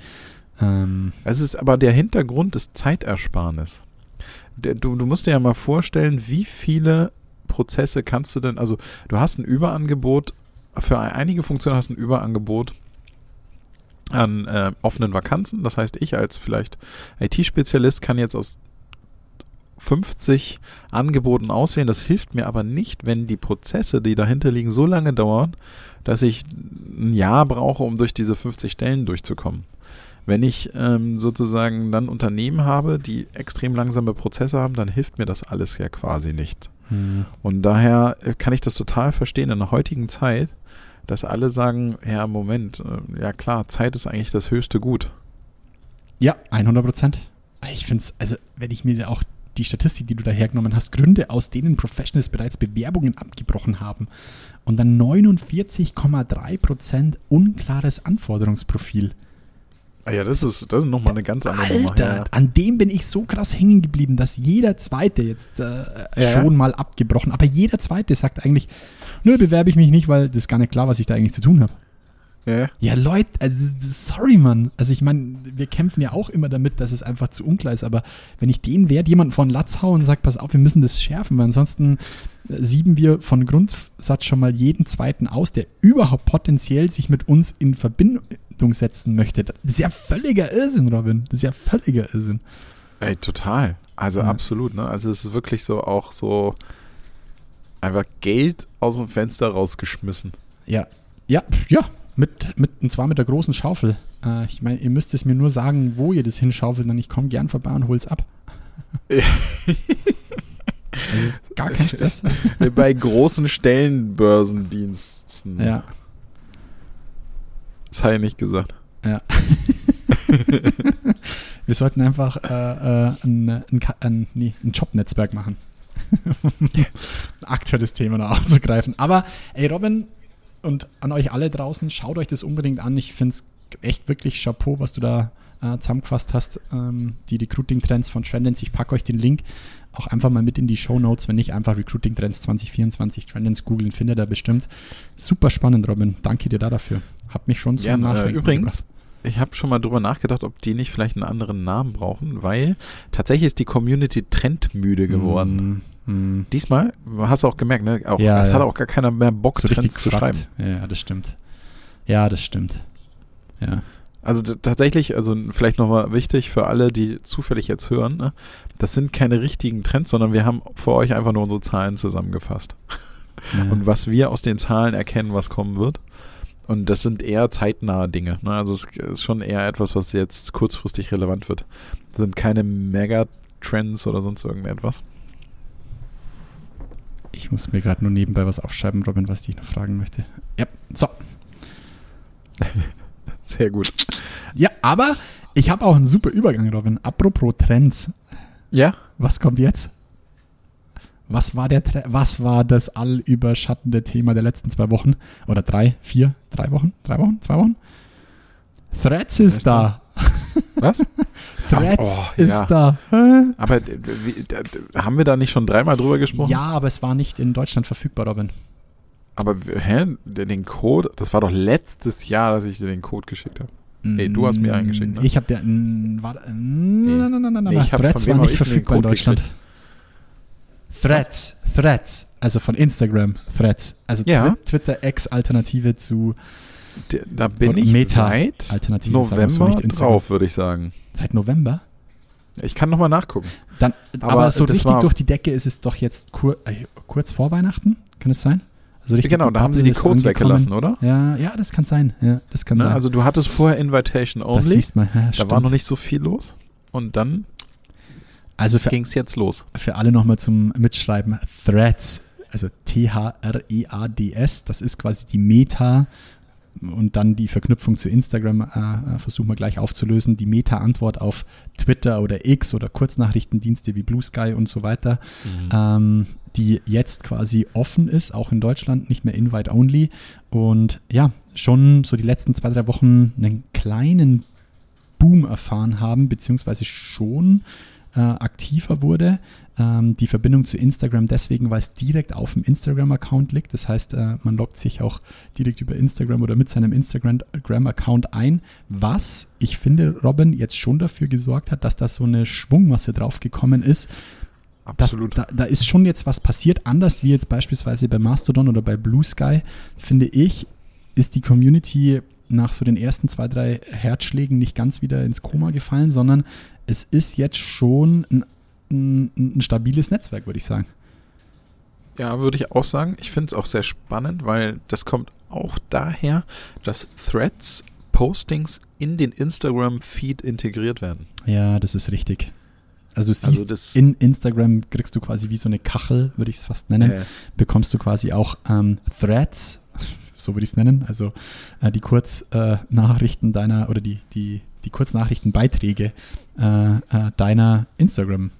Ähm, Es ist aber der Hintergrund ist Zeitersparnis. Du, du musst dir ja mal vorstellen, wie viele Prozesse kannst du denn, also du hast ein Überangebot, für einige Funktionen hast du ein Überangebot an äh, offenen Vakanzen. Das heißt, ich als vielleicht IT-Spezialist kann jetzt aus 50 Angeboten auswählen. Das hilft mir aber nicht, wenn die Prozesse, die dahinter liegen, so lange dauern, dass ich ein Jahr brauche, um durch diese 50 Stellen durchzukommen. Wenn ich ähm, sozusagen dann Unternehmen habe, die extrem langsame Prozesse haben, dann hilft mir das alles ja quasi nicht. hm. Und daher äh, kann ich das total verstehen in der heutigen Zeit, dass alle sagen, ja, Moment, äh, ja klar, Zeit ist eigentlich das höchste Gut. Ja, 100 Prozent. Ich finde es, also wenn ich mir auch die Statistik, die du da hergenommen hast, Gründe, aus denen Professionals bereits Bewerbungen abgebrochen haben. Und dann 49,3% unklares Anforderungsprofil. Ah ja, das ist, das ist nochmal eine ganz andere Nummer. Alter, Ja, ja. an dem bin ich so krass hängen geblieben, dass jeder Zweite jetzt äh, Ja, schon mal abgebrochen, aber jeder Zweite sagt eigentlich, nö, bewerbe ich mich nicht, weil das ist gar nicht klar, was ich da eigentlich zu tun habe. Ja, ja. Leute, also, sorry, Mann. Also ich meine, wir kämpfen ja auch immer damit, dass es einfach zu unklar ist, aber wenn ich den Wert jemanden von Latz haue und sage, pass auf, wir müssen das schärfen, weil ansonsten äh, sieben wir von Grundsatz schon mal jeden Zweiten aus, der überhaupt potenziell sich mit uns in Verbindung setzen möchte. Das ist ja völliger Irrsinn, Robin. Das ist ja völliger Irrsinn. Ey, total. Also Ja. absolut, ne? Also es ist wirklich so auch so einfach Geld aus dem Fenster rausgeschmissen. Ja, ja, ja. Mit, mit, und zwar mit der großen Schaufel. Äh, ich meine, ihr müsst es mir nur sagen, wo ihr das hinschaufelt, dann ich komme gern vorbei und hol's ab. Ja. Das ist gar kein Stress. Bei großen Stellenbörsendiensten. ja, Das habe ich nicht gesagt. ja. Wir sollten einfach äh, äh, ein, ein, ein, nee, ein Jobnetzwerk machen. Ein aktuelles Thema noch aufzugreifen. Aber ey, Robin und an euch alle draußen, schaut euch das unbedingt an. Ich finde es echt wirklich Chapeau, was du da äh, zusammengefasst hast. Ähm, die Recruiting-Trends von Trendens. Ich packe euch den Link auch einfach mal mit in die Show Notes. Wenn nicht, einfach Recruiting-Trends 2024 Trendens googeln, findet er bestimmt. Super spannend, Robin. Danke dir da dafür. Hab mich schon zum Ja, äh, übrigens, ich habe schon mal drüber nachgedacht, ob die nicht vielleicht einen anderen Namen brauchen, weil tatsächlich ist die Community trendmüde geworden. Mm, mm. Diesmal, hast du auch gemerkt, ne? Auch, Ja, es ja. hat auch gar keiner mehr Bock, so Trends zu schreiben. Ja, das stimmt. Ja, das stimmt. Ja. Also tatsächlich, also vielleicht nochmal wichtig für alle, die zufällig jetzt hören, ne? das sind keine richtigen Trends, sondern wir haben für euch einfach nur unsere Zahlen zusammengefasst. ja. Und was wir aus den Zahlen erkennen, was kommen wird. Und das sind eher zeitnahe Dinge. Ne? Also es ist schon eher etwas, was jetzt kurzfristig relevant wird. Das sind keine Megatrends oder sonst irgendetwas. Ich muss mir gerade nur nebenbei was aufschreiben, Robin, was ich noch fragen möchte. Ja, so. Sehr gut. Ja, aber ich habe auch einen super Übergang, Robin. Apropos Trends. Ja, Was kommt jetzt? Was war, der, was war das allüberschattende Thema der letzten zwei Wochen? Oder drei, vier, drei Wochen? Drei Wochen? Zwei Wochen? Threads ist da. Was? Threads oh, ist ja. da. Hä? Aber äh, wie, da, haben wir da nicht schon dreimal drüber gesprochen? Ja, aber es war nicht in Deutschland verfügbar, Robin. Aber hä? Den Code, das war doch letztes Jahr, dass ich dir den Code geschickt habe. Nee, du hast mir eingeschickt, ne? Ich War, nee, nein, nein, nein, nein, hab- Threads war hab nicht verfügbar in Deutschland. Threads, Threads, also von Instagram, Threads. Also Ja. Twi- Twitter Ex-Alternative zu Da bin ich Meta- seit Alternative, November nicht drauf, würde ich sagen. seit November. Ich kann nochmal nachgucken. Dann, aber, Aber so das richtig durch die Decke ist es doch jetzt kur, äh, kurz vor Weihnachten, kann es sein? Also richtig genau, da haben sie die Codes weggelassen, oder? Ja, ja, das kann sein. Ja, das kann Ne? sein. Also du hattest vorher Invitation das Only. siehst man. Ja, Da stimmt. war noch nicht so viel los. Und dann also ging es jetzt los. für alle nochmal zum Mitschreiben, Threads, also T-H-R-E-A-D-S, das ist quasi die Meta und dann die Verknüpfung zu Instagram, äh, äh, versuchen wir gleich aufzulösen, die Meta-Antwort auf Twitter oder X oder Kurznachrichtendienste wie Blue Sky und so weiter, ähm, die jetzt quasi offen ist, auch in Deutschland, nicht mehr Invite-Only und ja, schon so die letzten zwei, drei Wochen einen kleinen Boom erfahren haben, beziehungsweise schon äh, aktiver wurde. Ähm, die Verbindung zu Instagram deswegen, weil es direkt auf dem Instagram-Account liegt. Das heißt, äh, man loggt sich auch direkt über Instagram oder mit seinem Instagram-Account ein, was ich finde, Robin, jetzt schon dafür gesorgt hat, dass da so eine Schwungmasse draufgekommen ist. Das, Absolut. da, da ist schon jetzt was passiert, anders wie jetzt beispielsweise bei Mastodon oder bei Blue Sky, finde ich, ist die Community nach so den ersten zwei, drei Herzschlägen nicht ganz wieder ins Koma gefallen, sondern es ist jetzt schon ein, ein, ein stabiles Netzwerk, würde ich sagen. Ja, würde ich auch sagen. Ich finde es auch sehr spannend, weil das kommt auch daher, dass Threads Postings in den Instagram-Feed integriert werden. Ja, das ist richtig. Also, siehst, Also das- in Instagram kriegst du quasi wie so eine Kachel, würde ich es fast nennen, Äh, bekommst du quasi auch ähm, Threads, so würde ich es nennen, also äh, die Kurznachrichten deiner oder die, die, die Kurznachrichtenbeiträge äh, äh, deiner Instagram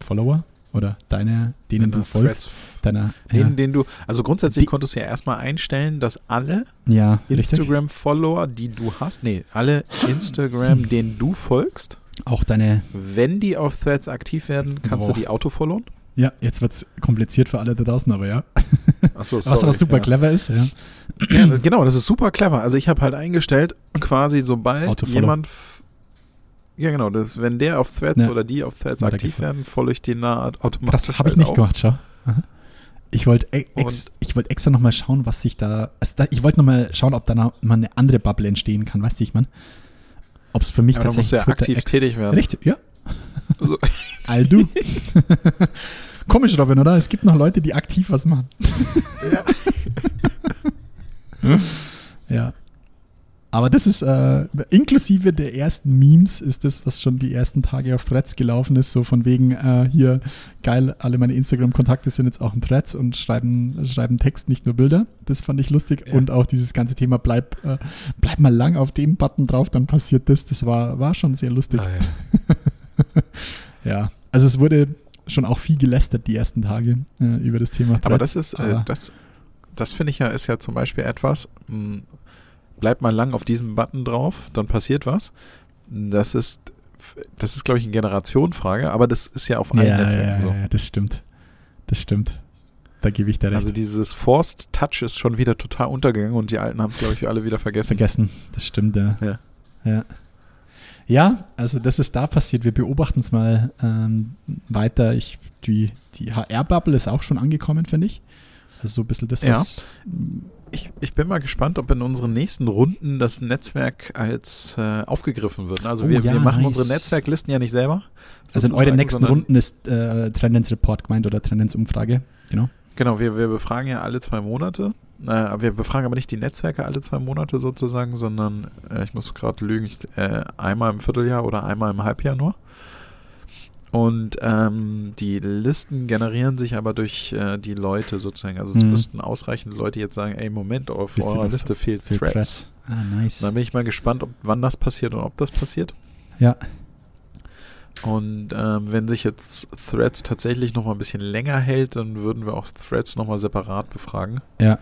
Follower oder deine, denen du folgst, Threads, deiner, denen, ja, denen du, also grundsätzlich Die- konntest du ja erstmal einstellen, dass alle ja. Instagram-Follower, die du hast, nee, alle Instagram, denen du folgst, Auch deine, wenn die auf Threads aktiv werden, kannst Boah. du die autofollowen? Ja, jetzt wird's kompliziert für alle da draußen, aber ja. Achso, Was auch super clever ist, ja. Ja, das, genau, das ist super clever. Also ich habe halt eingestellt, quasi sobald jemand, ja genau, das, wenn der auf Threads Ja. oder die auf Threads aktiv werden, folge ich den automatisch. Krass, habe ich halt nicht auch. gemacht, schau. Ich wollte e ex ich wollte extra nochmal schauen, was sich da, also da ich wollte nochmal schauen, ob da mal eine andere Bubble entstehen kann, weißt du, ich meine? Ob es für mich Ja, musst tatsächlich du ja aktiv Ex- tätig werden. Richtig, ja. Also, All du. Komisch, Robin, oder? Es gibt noch Leute, die aktiv was machen. ja. Aber das ist, äh, inklusive der ersten Memes, ist das, was schon die ersten Tage auf Threads gelaufen ist. So von wegen, äh, hier, geil, alle meine Instagram-Kontakte sind jetzt auch in Threads und schreiben, schreiben Text, nicht nur Bilder. Das fand ich lustig. Ja. Und auch dieses ganze Thema, bleib, äh, bleib mal lang auf den Button drauf, dann passiert das. Das war, war schon sehr lustig. ah, ja. Ja, also es wurde schon auch viel gelästert die ersten Tage äh, über das Thema Threads. Aber das ist, äh, das, das finde ich ja, ist ja zum Beispiel etwas, mh, bleib mal lang auf diesem Button drauf, dann passiert was. Das ist, das ist, glaube ich, eine Generationenfrage, aber das ist ja auf allen ja, Netzwerken ja, so. ja, das stimmt. Das stimmt. Da gebe ich dir recht. Also dieses Forced Touch ist schon wieder total untergegangen und die Alten haben es, glaube ich, alle wieder vergessen. Vergessen, das stimmt, ja. Ja. Ja, ja also das ist da passiert. Wir beobachten es mal ähm, weiter. Ich, die die HR-Bubble ist auch schon angekommen, finde ich. Also so ein bisschen das, Ja. was. Ich, ich bin mal gespannt, ob in unseren nächsten Runden das Netzwerk als äh, aufgegriffen wird. Also Oh, wir, ja, wir machen nice. unsere Netzwerklisten ja nicht selber. Also in euren nächsten Runden ist äh, Trendens-Report gemeint oder Trendens-Umfrage. Genau. Genau, wir, wir befragen ja alle zwei Monate. Äh, wir befragen aber nicht die Netzwerke alle zwei Monate sozusagen, sondern äh, ich muss gerade lügen, ich, äh, einmal im Vierteljahr oder einmal im Halbjahr nur. Und ähm, die Listen generieren sich aber durch äh, die Leute sozusagen. Also es Mhm. müssten ausreichend Leute jetzt sagen, ey, Moment, auf Bisschen eurer Liste fehlt Für Threads. Threads. Ah, nice. Dann bin ich mal gespannt, ob, wann das passiert und ob das passiert. Ja. Und ähm, wenn sich jetzt Threads tatsächlich noch mal ein bisschen länger hält, dann würden wir auch Threads noch mal separat befragen. Ja.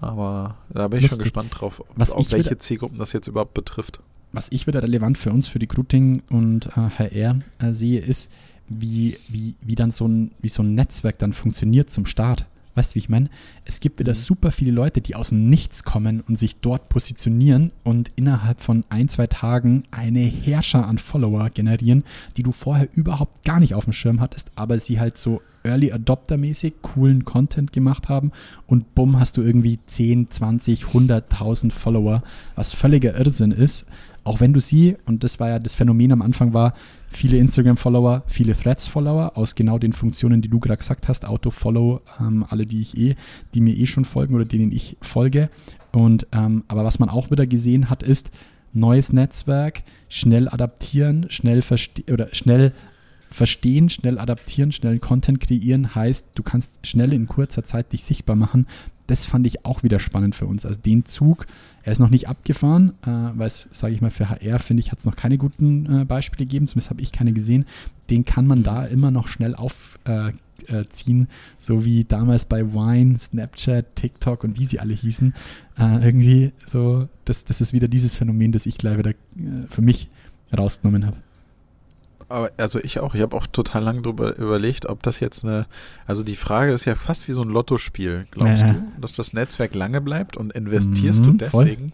Aber da bin ich schon Lustig. gespannt drauf, Was auf welche wieder- Zielgruppen das jetzt überhaupt betrifft. Was ich wieder relevant für uns, für Recruiting und äh, HR äh, sehe, ist, wie, wie, wie dann so ein, wie so ein Netzwerk dann funktioniert zum Start. Weißt du, wie ich meine? Es gibt wieder Mhm. super viele Leute, die aus dem Nichts kommen und sich dort positionieren und innerhalb von ein, zwei Tagen eine Herrscher an Follower generieren, die du vorher überhaupt gar nicht auf dem Schirm hattest, aber sie halt so Early Adopter-mäßig coolen Content gemacht haben und bumm, hast du irgendwie 10, 20, 100.000 Follower, was völliger Irrsinn ist. Auch wenn du sie, und das war ja das Phänomen am Anfang war, viele Instagram-Follower, viele Threads-Follower aus genau den Funktionen, die du gerade gesagt hast, Auto-Follow, ähm, alle, die ich eh, die mir eh schon folgen oder denen ich folge. Und ähm, aber was man auch wieder gesehen hat, ist neues Netzwerk, schnell adaptieren, schnell verstehen oder schnell verstehen, schnell adaptieren, schnell Content kreieren, heißt, du kannst schnell in kurzer Zeit dich sichtbar machen. Das fand ich auch wieder spannend für uns. Also den Zug, er ist noch nicht abgefahren, äh, weil es, sage ich mal, für HR, finde ich, hat es noch keine guten äh, Beispiele gegeben, zumindest habe ich keine gesehen. Den kann man da immer noch schnell aufziehen, äh, äh, so wie damals bei Wine, Snapchat, TikTok und wie sie alle hießen. Äh, irgendwie so, das, das ist wieder dieses Phänomen, das ich gleich wieder für mich rausgenommen habe. Aber also ich auch, ich habe auch total lange drüber überlegt, ob das jetzt eine, also die Frage ist ja fast wie so ein Lottospiel. Glaubst Ja. du, dass das Netzwerk lange bleibt und investierst Mhm, du voll. deswegen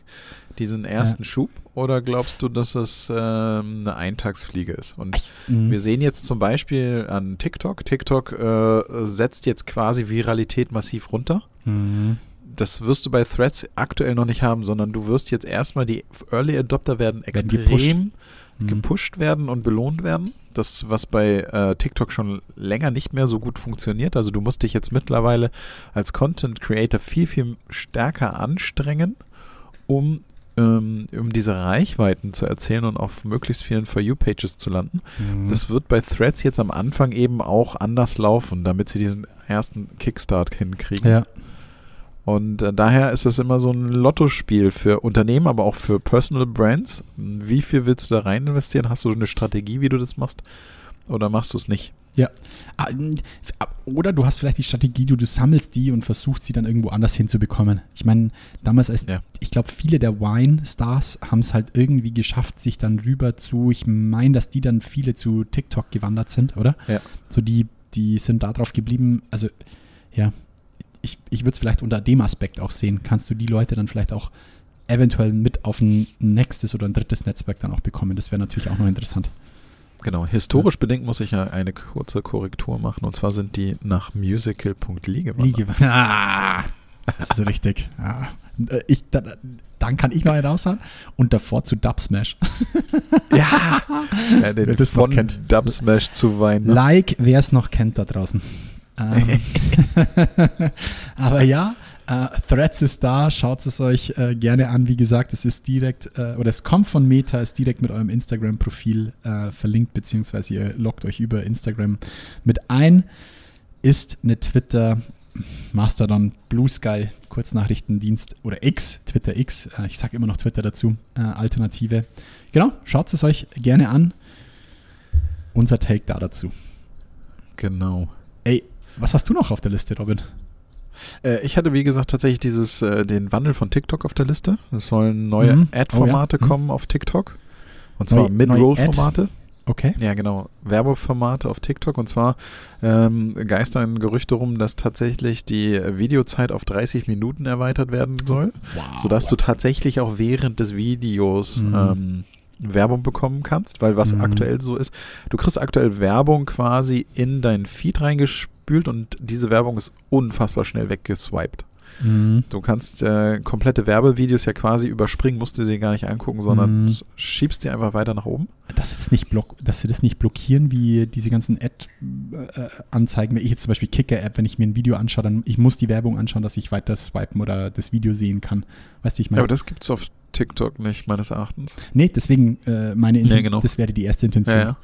diesen ersten Schub oder glaubst du, dass das ähm, eine Eintagsfliege ist? Und Mhm. wir sehen jetzt zum Beispiel an TikTok, TikTok äh, setzt jetzt quasi Viralität massiv runter. Mhm. Das wirst du bei Threads aktuell noch nicht haben, sondern du wirst jetzt erstmal die Early Adopter werden extrem Mhm. gepusht werden und belohnt werden. Das, was bei äh, TikTok schon länger nicht mehr so gut funktioniert. Also du musst dich jetzt mittlerweile als Content Creator viel, viel stärker anstrengen, um, ähm, um diese Reichweiten zu erzählen und auf möglichst vielen For You-Pages zu landen. Mhm. Das wird bei Threads jetzt am Anfang eben auch anders laufen, damit sie diesen ersten Kickstart hinkriegen. ja. Und äh, daher ist es immer so ein Lottospiel für Unternehmen, aber auch für Personal Brands. Wie viel willst du da rein investieren? Hast du eine Strategie, wie du das machst? Oder machst du es nicht? Ja. Ah, ah, Oder du hast vielleicht die Strategie, du, du sammelst die und versuchst sie dann irgendwo anders hinzubekommen. Ich meine, damals als, Ja. ich glaube, viele der Wine-Stars haben es halt irgendwie geschafft, sich dann rüber zu, ich meine, dass die dann viele zu TikTok gewandert sind, oder? Ja. So die, die sind da drauf geblieben. Also, ja, ich, ich würde es vielleicht unter dem Aspekt auch sehen. Kannst du die Leute dann vielleicht auch eventuell mit auf ein nächstes oder ein drittes Netzwerk dann auch bekommen? Das wäre natürlich auch noch interessant. Genau, historisch bedingt muss ich ja eine kurze Korrektur machen und zwar sind die nach musical.ly gewandert. Liege. Ah, das ist richtig. Ah. Äh, Ich, dann, dann kann ich noch einen raushauen und davor zu Dub Smash. Ja, ja den Wer das noch von kennt. Dub Smash zu Wein. Like, wer es noch kennt da draußen. Ähm, aber ja, äh, Threads ist da, schaut es euch äh, gerne an. Wie gesagt, es ist direkt, äh, oder es kommt von Meta, ist direkt mit eurem Instagram-Profil äh, verlinkt, beziehungsweise ihr loggt euch über Instagram mit ein. Ist eine Twitter, Mastodon, Blue Sky, Kurznachrichtendienst oder X, Twitter X, äh, ich sage immer noch Twitter dazu, äh, Alternative. Genau, schaut es euch gerne an. Unser Take da dazu. Genau. Was hast du noch auf der Liste, Robin? Äh, ich hatte, wie gesagt, tatsächlich dieses, äh, den Wandel von TikTok auf der Liste. Es sollen neue Mhm. Ad-Formate Oh ja. Mhm. kommen auf TikTok. Und zwar Mid-Roll-Formate. Okay. Ja, genau. Werbeformate auf TikTok. Und zwar ähm, geistern Gerüchte rum, dass tatsächlich die Videozeit auf 30 Minuten erweitert werden soll. Wow. sodass du tatsächlich auch während des Videos Mhm. ähm, Werbung bekommen kannst, weil was Mhm. aktuell so ist, du kriegst aktuell Werbung quasi in dein Feed reingespült und diese Werbung ist unfassbar schnell weggeswiped. Mhm. Du kannst äh, komplette Werbevideos ja quasi überspringen, musst du sie gar nicht angucken, sondern Mhm. schiebst sie einfach weiter nach oben. Dass sie, das nicht block, dass sie das nicht blockieren, wie diese ganzen Ad-Anzeigen. Wenn ich jetzt zum Beispiel Kicker-App, wenn ich mir ein Video anschaue, dann ich muss die Werbung anschauen, dass ich weiter swipen oder das Video sehen kann. Weißt du, wie ich Ja, meine? aber das gibt's auf TikTok nicht, meines Erachtens. nee, deswegen äh, meine Intention, genau. das wäre die erste Intention. Ja, ja.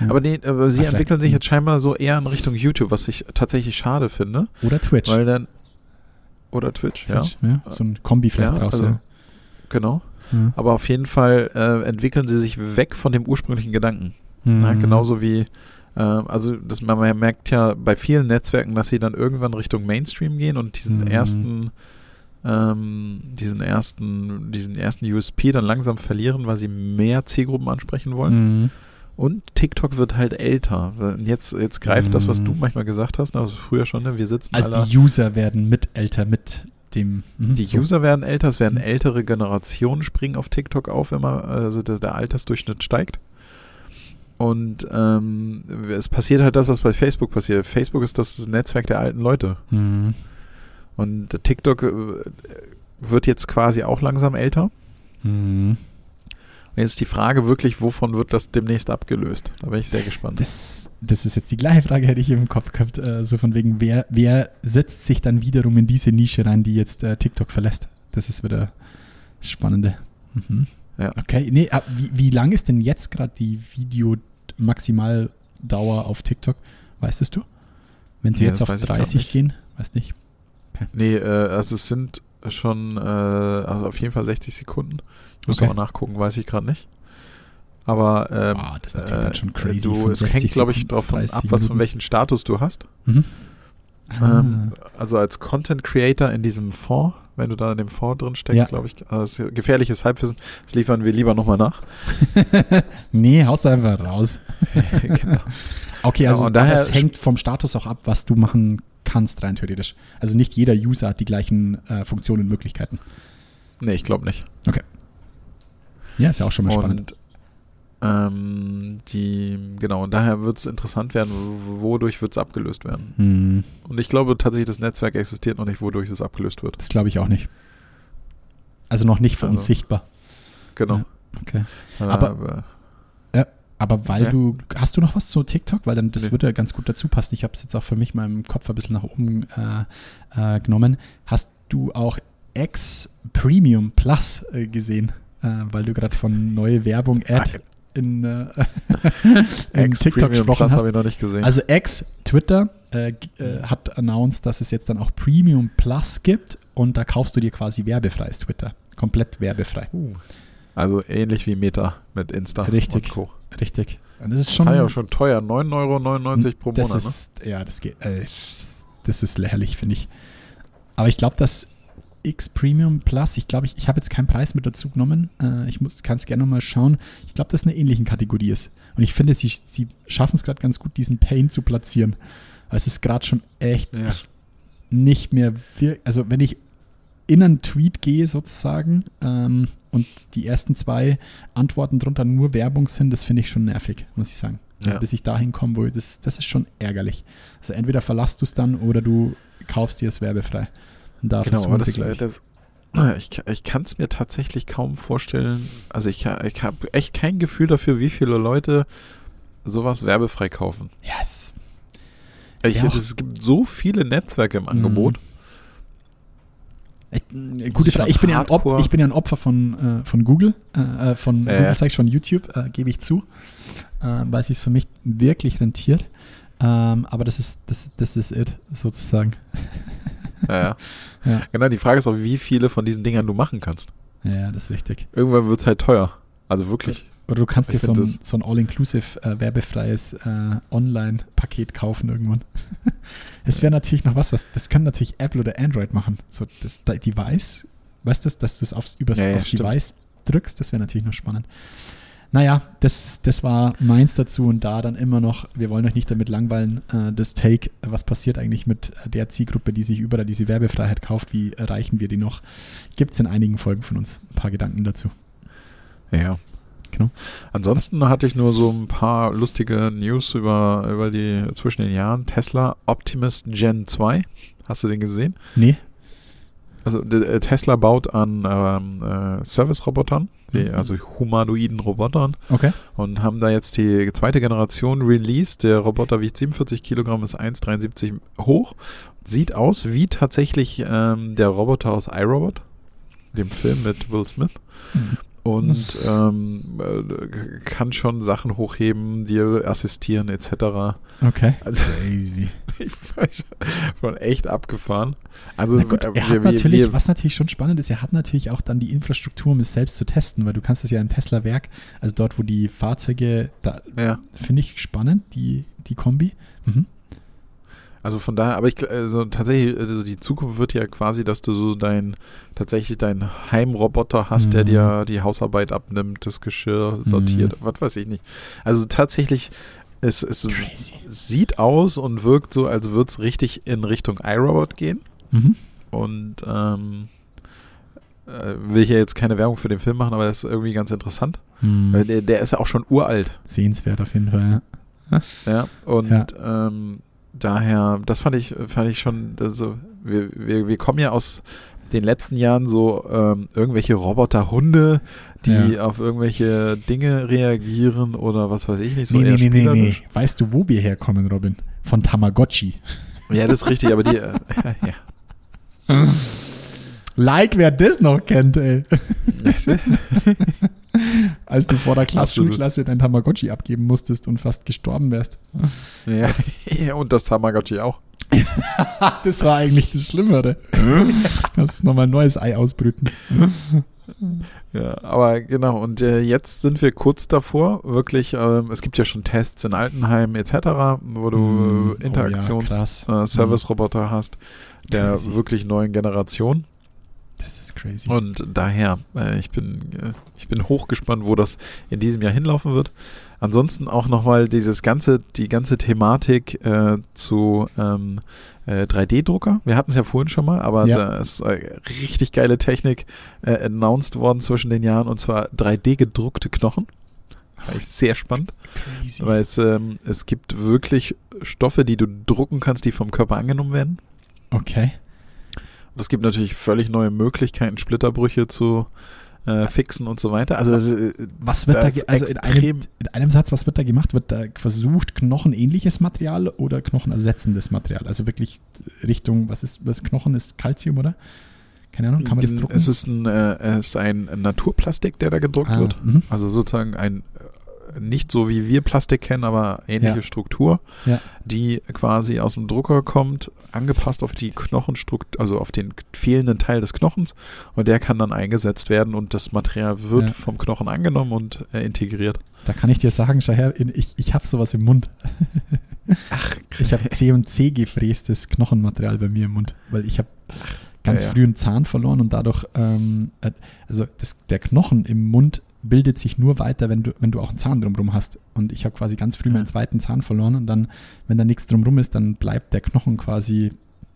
Ja. Aber, nee, aber sie vielleicht- entwickeln sich jetzt scheinbar so eher in Richtung YouTube, was ich tatsächlich schade finde. Oder Twitch. Weil dann. Oder Twitch, ja. Twitch ja. So ein Kombi vielleicht Ja, draus. also- ja. Genau. Ja. Aber auf jeden Fall äh, entwickeln sie sich weg von dem ursprünglichen Gedanken. Na, Mhm. genauso wie, äh, also das, man, man merkt ja bei vielen Netzwerken, dass sie dann irgendwann Richtung Mainstream gehen und diesen Mhm. ersten, ähm, diesen ersten, diesen ersten USP dann langsam verlieren, weil sie mehr Zielgruppen ansprechen wollen. Mhm. Und TikTok wird halt älter. Und Jetzt, jetzt greift das, was du Mhm. manchmal gesagt hast, also früher schon, ne? wir sitzen Also alle. die User werden mit älter, mit dem. mhm, Die so. User werden älter, es werden Mhm. ältere Generationen springen auf TikTok auf immer, also der, der Altersdurchschnitt steigt. Und ähm, es passiert halt das, was bei Facebook passiert. Facebook ist das Netzwerk der alten Leute. Mhm. Und TikTok äh, wird jetzt quasi auch langsam älter. Mhm. Und jetzt ist die Frage wirklich, wovon wird das demnächst abgelöst? Da bin ich sehr gespannt. Das, das ist jetzt die gleiche Frage, hätte ich im Kopf gehabt. Äh, so von wegen, wer, wer setzt sich dann wiederum in diese Nische rein, die jetzt äh, TikTok verlässt? Das ist wieder das Spannende. Mhm. Ja. Okay, nee, wie, wie lang ist denn jetzt gerade die Video-Maximaldauer auf TikTok? Weißt es du? Wenn sie Nee, jetzt auf weiß ich grad 30 nicht. gehen? Weiß nicht. Nee, äh, also es sind schon, äh, also auf jeden Fall 60 Sekunden. Muss Okay. aber nachgucken, weiß ich gerade nicht. Aber ähm, Wow, das ist natürlich dann schon äh, crazy, Du, es hängt, 60 glaube ich, davon auf 30 ab, was von welchen Status du hast. Mhm. Ah. Ähm, also als Content Creator in diesem Fonds, wenn du da in dem Fonds drin steckst, Ja. glaube ich, also gefährliches Halbwissen, das liefern wir lieber nochmal nach. nee, haust einfach raus. genau. Okay, Ja, also und daher das hängt vom Status auch ab, was du machen kannst, rein theoretisch. Also nicht jeder User hat die gleichen äh, Funktionen und Möglichkeiten. Nee, ich glaube nicht. Ja, ist ja auch schon mal spannend. Und ähm, die, genau, und daher wird es interessant werden, wodurch wird es abgelöst werden. Hm, Und ich glaube tatsächlich, das Netzwerk existiert noch nicht, wodurch es abgelöst wird. das glaube ich auch nicht. Also noch nicht für uns Also, sichtbar. Genau. Ja. Okay. Äh, Aber- Aber weil Ja. du, hast du noch was zu TikTok? Weil dann das Nee. würde ja ganz gut dazu passen. Ich habe es jetzt auch für mich im Kopf ein bisschen nach oben äh, äh, genommen. Hast du auch X Premium Plus äh, gesehen? Äh, weil du gerade von neue Werbung Ad in, äh, in TikTok gesprochen hast. ich noch nicht gesehen. Also X, Twitter, äh, äh, hat announced, dass es jetzt dann auch Premium Plus gibt und da kaufst du dir quasi werbefreies Twitter. Komplett werbefrei. Uh. Also ähnlich wie Meta mit Insta Richtig. und Co. Richtig. Und das ist schon. War ja auch schon teuer. 9,99 Euro pro das Monat. ne? ist, Ja, das geht. Äh, das ist lächerlich, finde ich. Aber ich glaube, dass X Premium Plus, ich glaube, ich, ich habe jetzt keinen Preis mit dazu genommen. Äh, ich kann es gerne nochmal schauen. Ich glaube, dass es eine ähnliche Kategorie ist. Und ich finde, sie, sie schaffen es gerade ganz gut, diesen Pain zu platzieren. Es ist gerade schon echt Ja. ich, nicht mehr wir Also, wenn ich in einen Tweet gehe sozusagen ähm, und die ersten zwei Antworten drunter nur Werbung sind, das finde ich schon nervig, muss ich sagen. Ja. Bis ich dahin komme, wo das, das ist schon ärgerlich. Also entweder verlasst du es dann oder du kaufst dir es werbefrei. Und da Genau, aber das, äh, ich. das, ich, ich kann es mir tatsächlich kaum vorstellen. Also ich, ich habe echt kein Gefühl dafür, wie viele Leute sowas werbefrei kaufen. Yes. Ich, Ja. Es gibt so viele Netzwerke im Angebot. Ich, äh, gute schon Frage. Ich bin, ja ein Op hardcore. ich bin ja ein Opfer von, äh, von Google, äh, äh, von Ja, Google ich von YouTube, äh, gebe ich zu, äh, weil es sich für mich wirklich rentiert. Ähm, aber das ist, das, das ist it, sozusagen. Ja, ja. Genau, die Frage ist auch, wie viele von diesen Dingern du machen kannst. Ja, das ist richtig. Irgendwann wird es halt teuer. Also wirklich. Oder du kannst Ich dir so ein, so ein all-inclusive äh, werbefreies äh, Online-Paket kaufen irgendwann. Es wäre natürlich noch was, was das kann natürlich Apple oder Android machen. So das da- Device, weißt du, dass du es aufs, übers, Ja, ja, aufs stimmt. Device drückst, das wäre natürlich noch spannend. Naja, das, das war meins dazu und da dann immer noch, wir wollen euch nicht damit langweilen, äh, das Take, was passiert eigentlich mit der Zielgruppe, die sich überall diese Werbefreiheit kauft, wie erreichen wir die noch? Gibt es in einigen Folgen von uns ein paar Gedanken dazu. Ja. Genau. Ansonsten hatte ich nur so ein paar lustige News über, über die zwischen den Jahren. Tesla Optimus Gen 2. Hast du den gesehen? Nee? Also äh, Tesla baut an ähm, äh, Service-Robotern. Also humanoiden Robotern, Okay. und haben da jetzt die zweite Generation released. Der Roboter wiegt 47 Kilogramm, ist 1,73 hoch. Sieht aus wie tatsächlich ähm, der Roboter aus iRobot, dem Film mit Will Smith. Mhm. Und ähm, äh, kann schon Sachen hochheben, dir assistieren etc. Okay. Also Crazy. ich war schon echt abgefahren. Also gut, äh, er hat wir- natürlich, wir- was natürlich schon spannend ist, er hat natürlich auch dann die Infrastruktur, um es selbst zu testen, weil du kannst es ja im Tesla-Werk, also dort, wo die Fahrzeuge, da ja. finde ich spannend, die, die Kombi. Mhm. Also von daher, aber ich also tatsächlich, also die Zukunft wird ja quasi, dass du so dein tatsächlich deinen Heimroboter hast, der Mhm. dir die Hausarbeit abnimmt, das Geschirr sortiert, was weiß ich nicht. Also tatsächlich, es, es Crazy. sieht aus und wirkt so, als würde es richtig in Richtung iRobot gehen. Mhm. Und ähm, äh, will hier jetzt keine Werbung für den Film machen, aber das ist irgendwie ganz interessant. Mhm. Weil der, der ist ja auch schon uralt. Sehenswert auf jeden Fall, ja. Ja, und Ja. Ähm, daher, das fand ich, fand ich schon, also wir, wir, wir kommen ja aus den letzten Jahren so ähm, irgendwelche Roboterhunde, die Ja. auf irgendwelche Dinge reagieren oder was weiß ich nicht, so nee, nee, nee, nee. Weißt du, wo wir herkommen, Robin? Von Tamagotchi. Ja, das ist richtig, aber die, äh, ja. Like, wer das noch kennt, ey. Als du vor der Klasse. Schulklasse dein Tamagotchi abgeben musstest und fast gestorben wärst. ja. ja, und das Tamagotchi auch. Das war eigentlich das Schlimmere. Das ist nochmal ein neues Ei ausbrüten. Ja, aber genau, und äh, jetzt sind wir kurz davor, wirklich, ähm, es gibt ja schon Tests in Altenheim etc., wo du Mm, äh, oh ja, äh, Service-Roboter hast, der Crazy. wirklich neuen Generation. Das ist crazy. Und daher, äh, ich bin, äh, ich bin hochgespannt, wo das in diesem Jahr hinlaufen wird. Ansonsten auch nochmal dieses ganze, die ganze Thematik äh, zu ähm, äh, 3D-Drucker. Wir hatten es ja vorhin schon mal, aber Ja. da ist äh, richtig geile Technik äh, announced worden zwischen den Jahren und zwar 3D-gedruckte Knochen. War ich sehr spannend, crazy. weil es, ähm, es gibt wirklich Stoffe, die du drucken kannst, die vom Körper angenommen werden. Okay. Es gibt natürlich völlig neue Möglichkeiten, Splitterbrüche zu äh, fixen und so weiter. Also äh, Was wird Da also in einem, in einem Satz, was wird da gemacht? Wird da versucht, knochenähnliches Material oder knochenersetzendes Material? Also wirklich Richtung, was ist, was Knochen ist Calcium, oder? Keine Ahnung, kann man das drucken? es ist ein, äh, es ist ein Naturplastik, der da gedruckt Ah, wird. mhm. Also sozusagen ein nicht so wie wir Plastik kennen, aber ähnliche Ja. Struktur, Ja. die quasi aus dem Drucker kommt, angepasst auf die Knochenstruktur, also auf den fehlenden Teil des Knochens und der kann dann eingesetzt werden und das Material wird Ja. vom Knochen angenommen und äh, integriert. Da kann ich dir sagen, schau her, in- ich, ich habe sowas im Mund. Ach, Ich habe C und C gefrästes Knochenmaterial bei mir im Mund, weil ich habe ganz ja, ja. früh einen Zahn verloren und dadurch, ähm, äh, also das, der Knochen im Mund bildet sich nur weiter, wenn du, wenn du auch einen Zahn drumrum hast. Und ich habe quasi ganz früh Ja. meinen zweiten Zahn verloren und dann, wenn da nichts drumrum ist, dann bleibt der Knochen quasi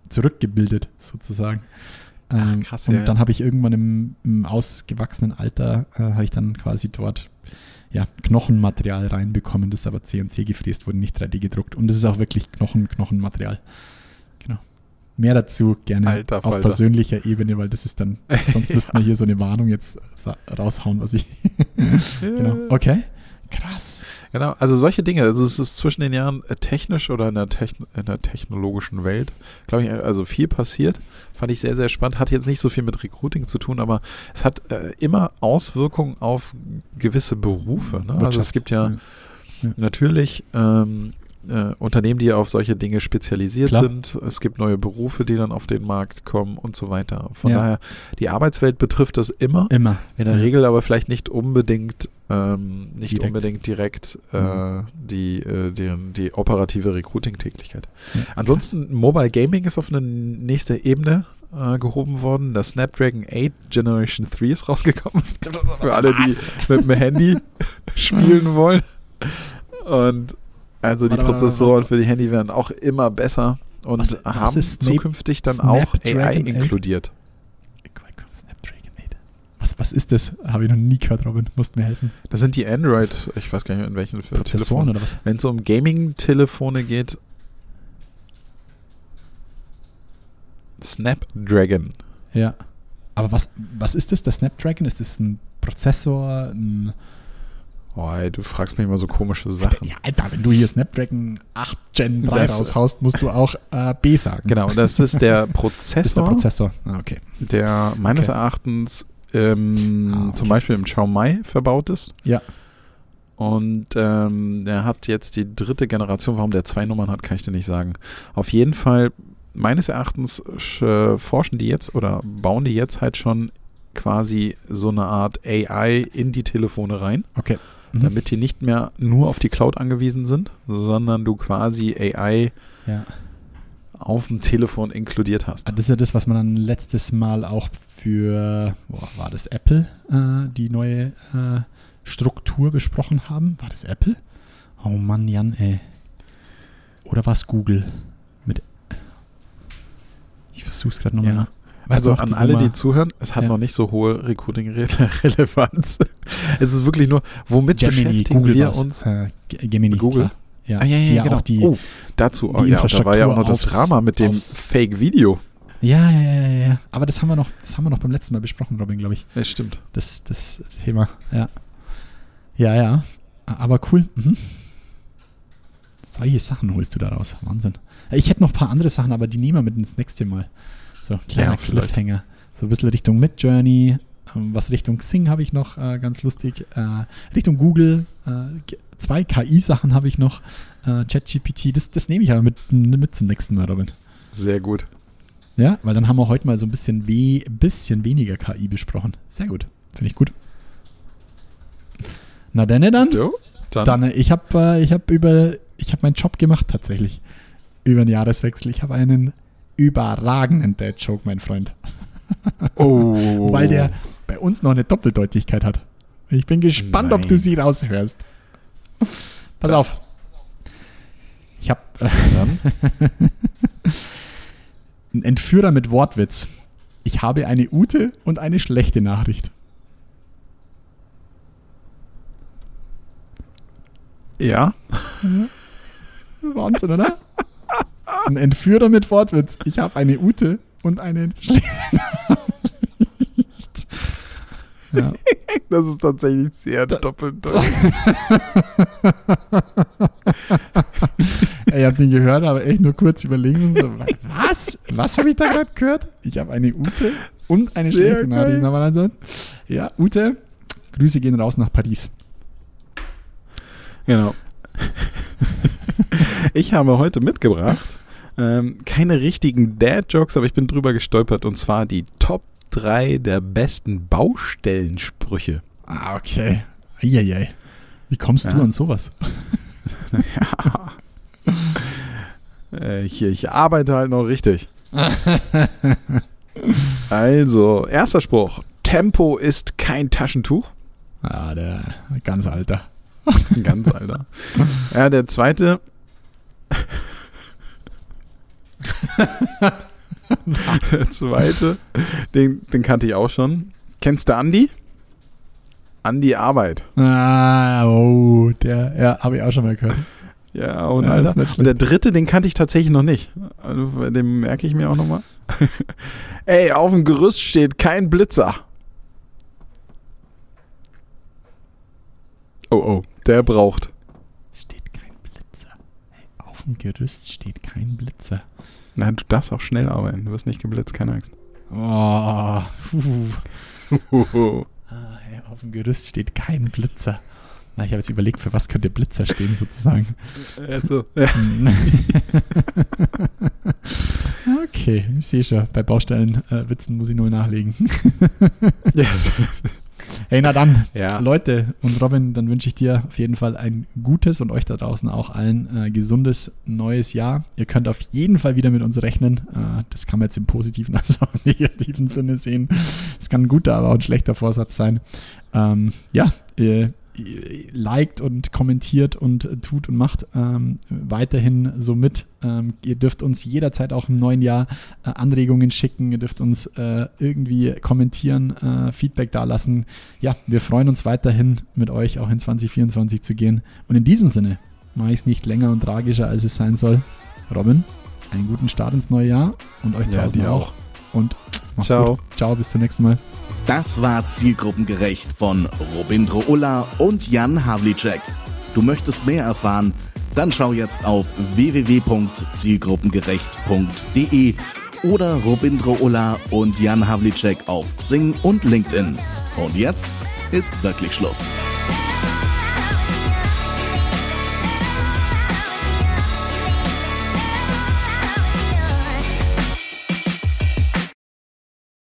zurückgebildet, sozusagen. Ach, Ähm, krass, und ja, ja. dann habe ich irgendwann im, im ausgewachsenen Alter, äh, habe ich dann quasi dort ja, Knochenmaterial reinbekommen, das aber CNC gefräst wurde, nicht 3D gedruckt. Und das ist auch wirklich Knochen, Knochenmaterial. Genau. Mehr dazu gerne Alter auf persönlicher Ebene, weil das ist dann, sonst müssten wir hier so eine Warnung jetzt raushauen, was ich. genau. Okay. Krass. Genau, also solche Dinge, also es ist zwischen den Jahren äh, technisch oder in der, Techn in der technologischen Welt, glaube ich, also viel passiert. Fand ich sehr, sehr spannend. Hat jetzt nicht so viel mit Recruiting zu tun, aber es hat äh, immer Auswirkungen auf gewisse Berufe. Ne? Also es gibt ja, Ja. natürlich ähm, äh, Unternehmen, die auf solche Dinge spezialisiert Klar. sind. Es gibt neue Berufe, die dann auf den Markt kommen und so weiter. Von Ja. daher, die Arbeitswelt betrifft das immer. Immer. In der Ja. Regel aber vielleicht nicht unbedingt, ähm, nicht Direkt. unbedingt direkt äh, Mhm. die, äh, deren, die operative Recruiting-Tätigkeit. Ja. Ansonsten, Mobile Gaming ist auf eine nächste Ebene äh, gehoben worden. Das Snapdragon 8 Generation 3 ist rausgekommen. Für alle, die mit dem Handy spielen wollen. Und also die Warte, warte, Prozessoren warte. für die Handy werden auch immer besser und Was- was haben Snap- zukünftig dann auch AI Snapdragon 8? inkludiert. Qualcomm Snapdragon 8. Was, was ist das? Habe ich noch nie gehört, Robin. Musst mir helfen. Das sind die Android, ich weiß gar nicht, in welchen für Prozessoren Telefonen. oder was? Wenn es um Gaming-Telefone geht, Snapdragon. Ja. Aber was, was ist das, der Snapdragon? Ist das ein Prozessor? Ein Oh, ey, du fragst mich immer so komische Sachen. ja, Alter, wenn du hier Snapdragon 8 Gen 3 Das- raushaust, musst du auch äh, B sagen. Genau, das ist der Das ist der Prozessor, Prozessor. Ah, okay. der meines Okay. Erachtens ähm, Ah, okay. zum Beispiel im Xiaomi verbaut ist. Ja. Und ähm, der hat jetzt die dritte Generation. Warum der zwei Nummern hat, kann ich dir nicht sagen. Auf jeden Fall, meines Erachtens äh, forschen die jetzt oder bauen die jetzt halt schon quasi so eine Art AI in die Telefone rein, Okay. Mhm. damit die nicht mehr nur auf die Cloud angewiesen sind, sondern du quasi AI Ja. auf dem Telefon inkludiert hast. Das ist ja das, was man dann letztes Mal auch für, boah, war das Apple, äh, die neue äh, Struktur besprochen haben? War das Apple? Oh Mann, Jan, ey. Oder war es Google? Mit ich versuch's gerade nochmal. Ja. Also an alle, Nummer? die zuhören, es hat Ja. noch nicht so hohe Recruiting-Relevanz. es ist wirklich nur, womit Gemini, beschäftigen Google wir uns? Äh, Gemini, Google? klar. Ja, ah, ja, ja, ja genau. die, oh, dazu, oh, die ja, da war ja auch noch das Drama mit dem Fake-Video. ja, ja, ja, ja. Aber das haben wir noch, das haben wir noch beim letzten Mal besprochen, Robin, glaube ich. Ja, stimmt. Das, das Thema, ja. Ja, ja. Aber cool. Mhm. Solche Sachen holst du da raus. Wahnsinn. Ich hätte noch ein paar andere Sachen, aber die nehmen wir mit ins nächste Mal. So, kleiner Ja. Cliffhanger. So ein bisschen Richtung Midjourney. Ähm, was Richtung Xing habe ich noch, äh, ganz lustig. Äh, Richtung Google. Äh, zwei KI-Sachen habe ich noch. Äh, ChatGPT. Das, das nehme ich aber mit, mit zum nächsten Mal, Robin. Sehr gut. Ja, weil dann haben wir heute mal so ein bisschen, we bisschen weniger KI besprochen. Sehr gut. Finde ich gut. Na dann, dann. Jo, dann, Dann, ich habe äh, ich hab über, ich habe meinen Job gemacht tatsächlich. Über den Jahreswechsel. Ich habe einen überragenden Dad-Joke, mein Freund. oh. Weil der bei uns noch eine Doppeldeutigkeit hat. Ich bin gespannt, ob Nein. du sie raushörst. Pass auf. Ich habe äh, einen Entführer mit Wortwitz. Ich habe eine gute und eine schlechte Nachricht. ja, Wahnsinn, oder? Ein Entführer mit Wortwitz. Ich habe eine Ute und eine Nachricht. Ja. das ist tatsächlich sehr doppeldeutig. Ey, Ich habe den gehört, aber echt nur kurz überlegen und so, was? Was habe ich da gerade gehört? Ich habe eine Ute und eine Sehr schlechte Nachricht. Ja, Ute, Grüße gehen raus nach Paris. Genau. ich habe heute mitgebracht ähm, keine richtigen Dad-Jokes, aber ich bin drüber gestolpert und zwar die Top 3 der besten Baustellensprüche. Ah, okay. Eieiei. Wie kommst Ja. du an sowas? Äh, ich, ich arbeite halt noch richtig. also, erster Spruch. Tempo ist kein Taschentuch. Ah, der ganz alter. Ganz alter. ja, der zweite. der zweite, den, den kannte ich auch schon. Kennst du Andi? Andi Arbeit. Ah, oh, der, ja, habe ich auch schon mal gehört. Ja, und, Ja, und der dritte, den kannte ich tatsächlich noch nicht. Also, den merke ich mir auch nochmal. Ey, auf dem Gerüst steht kein Blitzer. Oh, oh, der braucht. Dem Gerüst steht kein Blitzer. Na, du darfst auch schnell arbeiten. Du wirst nicht geblitzt, keine Angst. Oh. Hoho. Ah, hey, auf dem Gerüst steht kein Blitzer. Na, ich habe jetzt überlegt, für was könnte Blitzer stehen, sozusagen. Also, ja. okay, ich sehe schon. Bei Baustellenwitzen äh, Witzen muss ich nur nachlegen. ja. Hey, na dann, Ja. Leute und Robin, dann wünsche ich dir auf jeden Fall ein gutes und euch da draußen auch allen äh, gesundes neues Jahr. Ihr könnt auf jeden Fall wieder mit uns rechnen. Äh, das kann man jetzt im positiven als auch im negativen Sinne sehen. Es kann ein guter, aber auch ein schlechter Vorsatz sein. Ähm, ja, ihr liked und kommentiert und äh, tut und macht ähm, weiterhin so mit. Ähm, ihr dürft uns jederzeit auch im neuen Jahr äh, Anregungen schicken. Ihr dürft uns äh, irgendwie kommentieren, äh, Feedback dalassen. Ja, wir freuen uns weiterhin mit euch auch in 2024 zu gehen. Und in diesem Sinne mache ich es nicht länger und tragischer, als es sein soll. Robin, einen guten Start ins neue Jahr und euch draußen auch. auch. Und mach's Ciao. gut. Ciao, bis zum nächsten Mal. Das war Zielgruppengerecht von Robindro Ulla und Jan Havlicek. Du möchtest mehr erfahren? Dann schau jetzt auf www.zielgruppengerecht.de oder Robindro Ulla und Jan Havlicek auf Sing und LinkedIn. Und jetzt ist wirklich Schluss.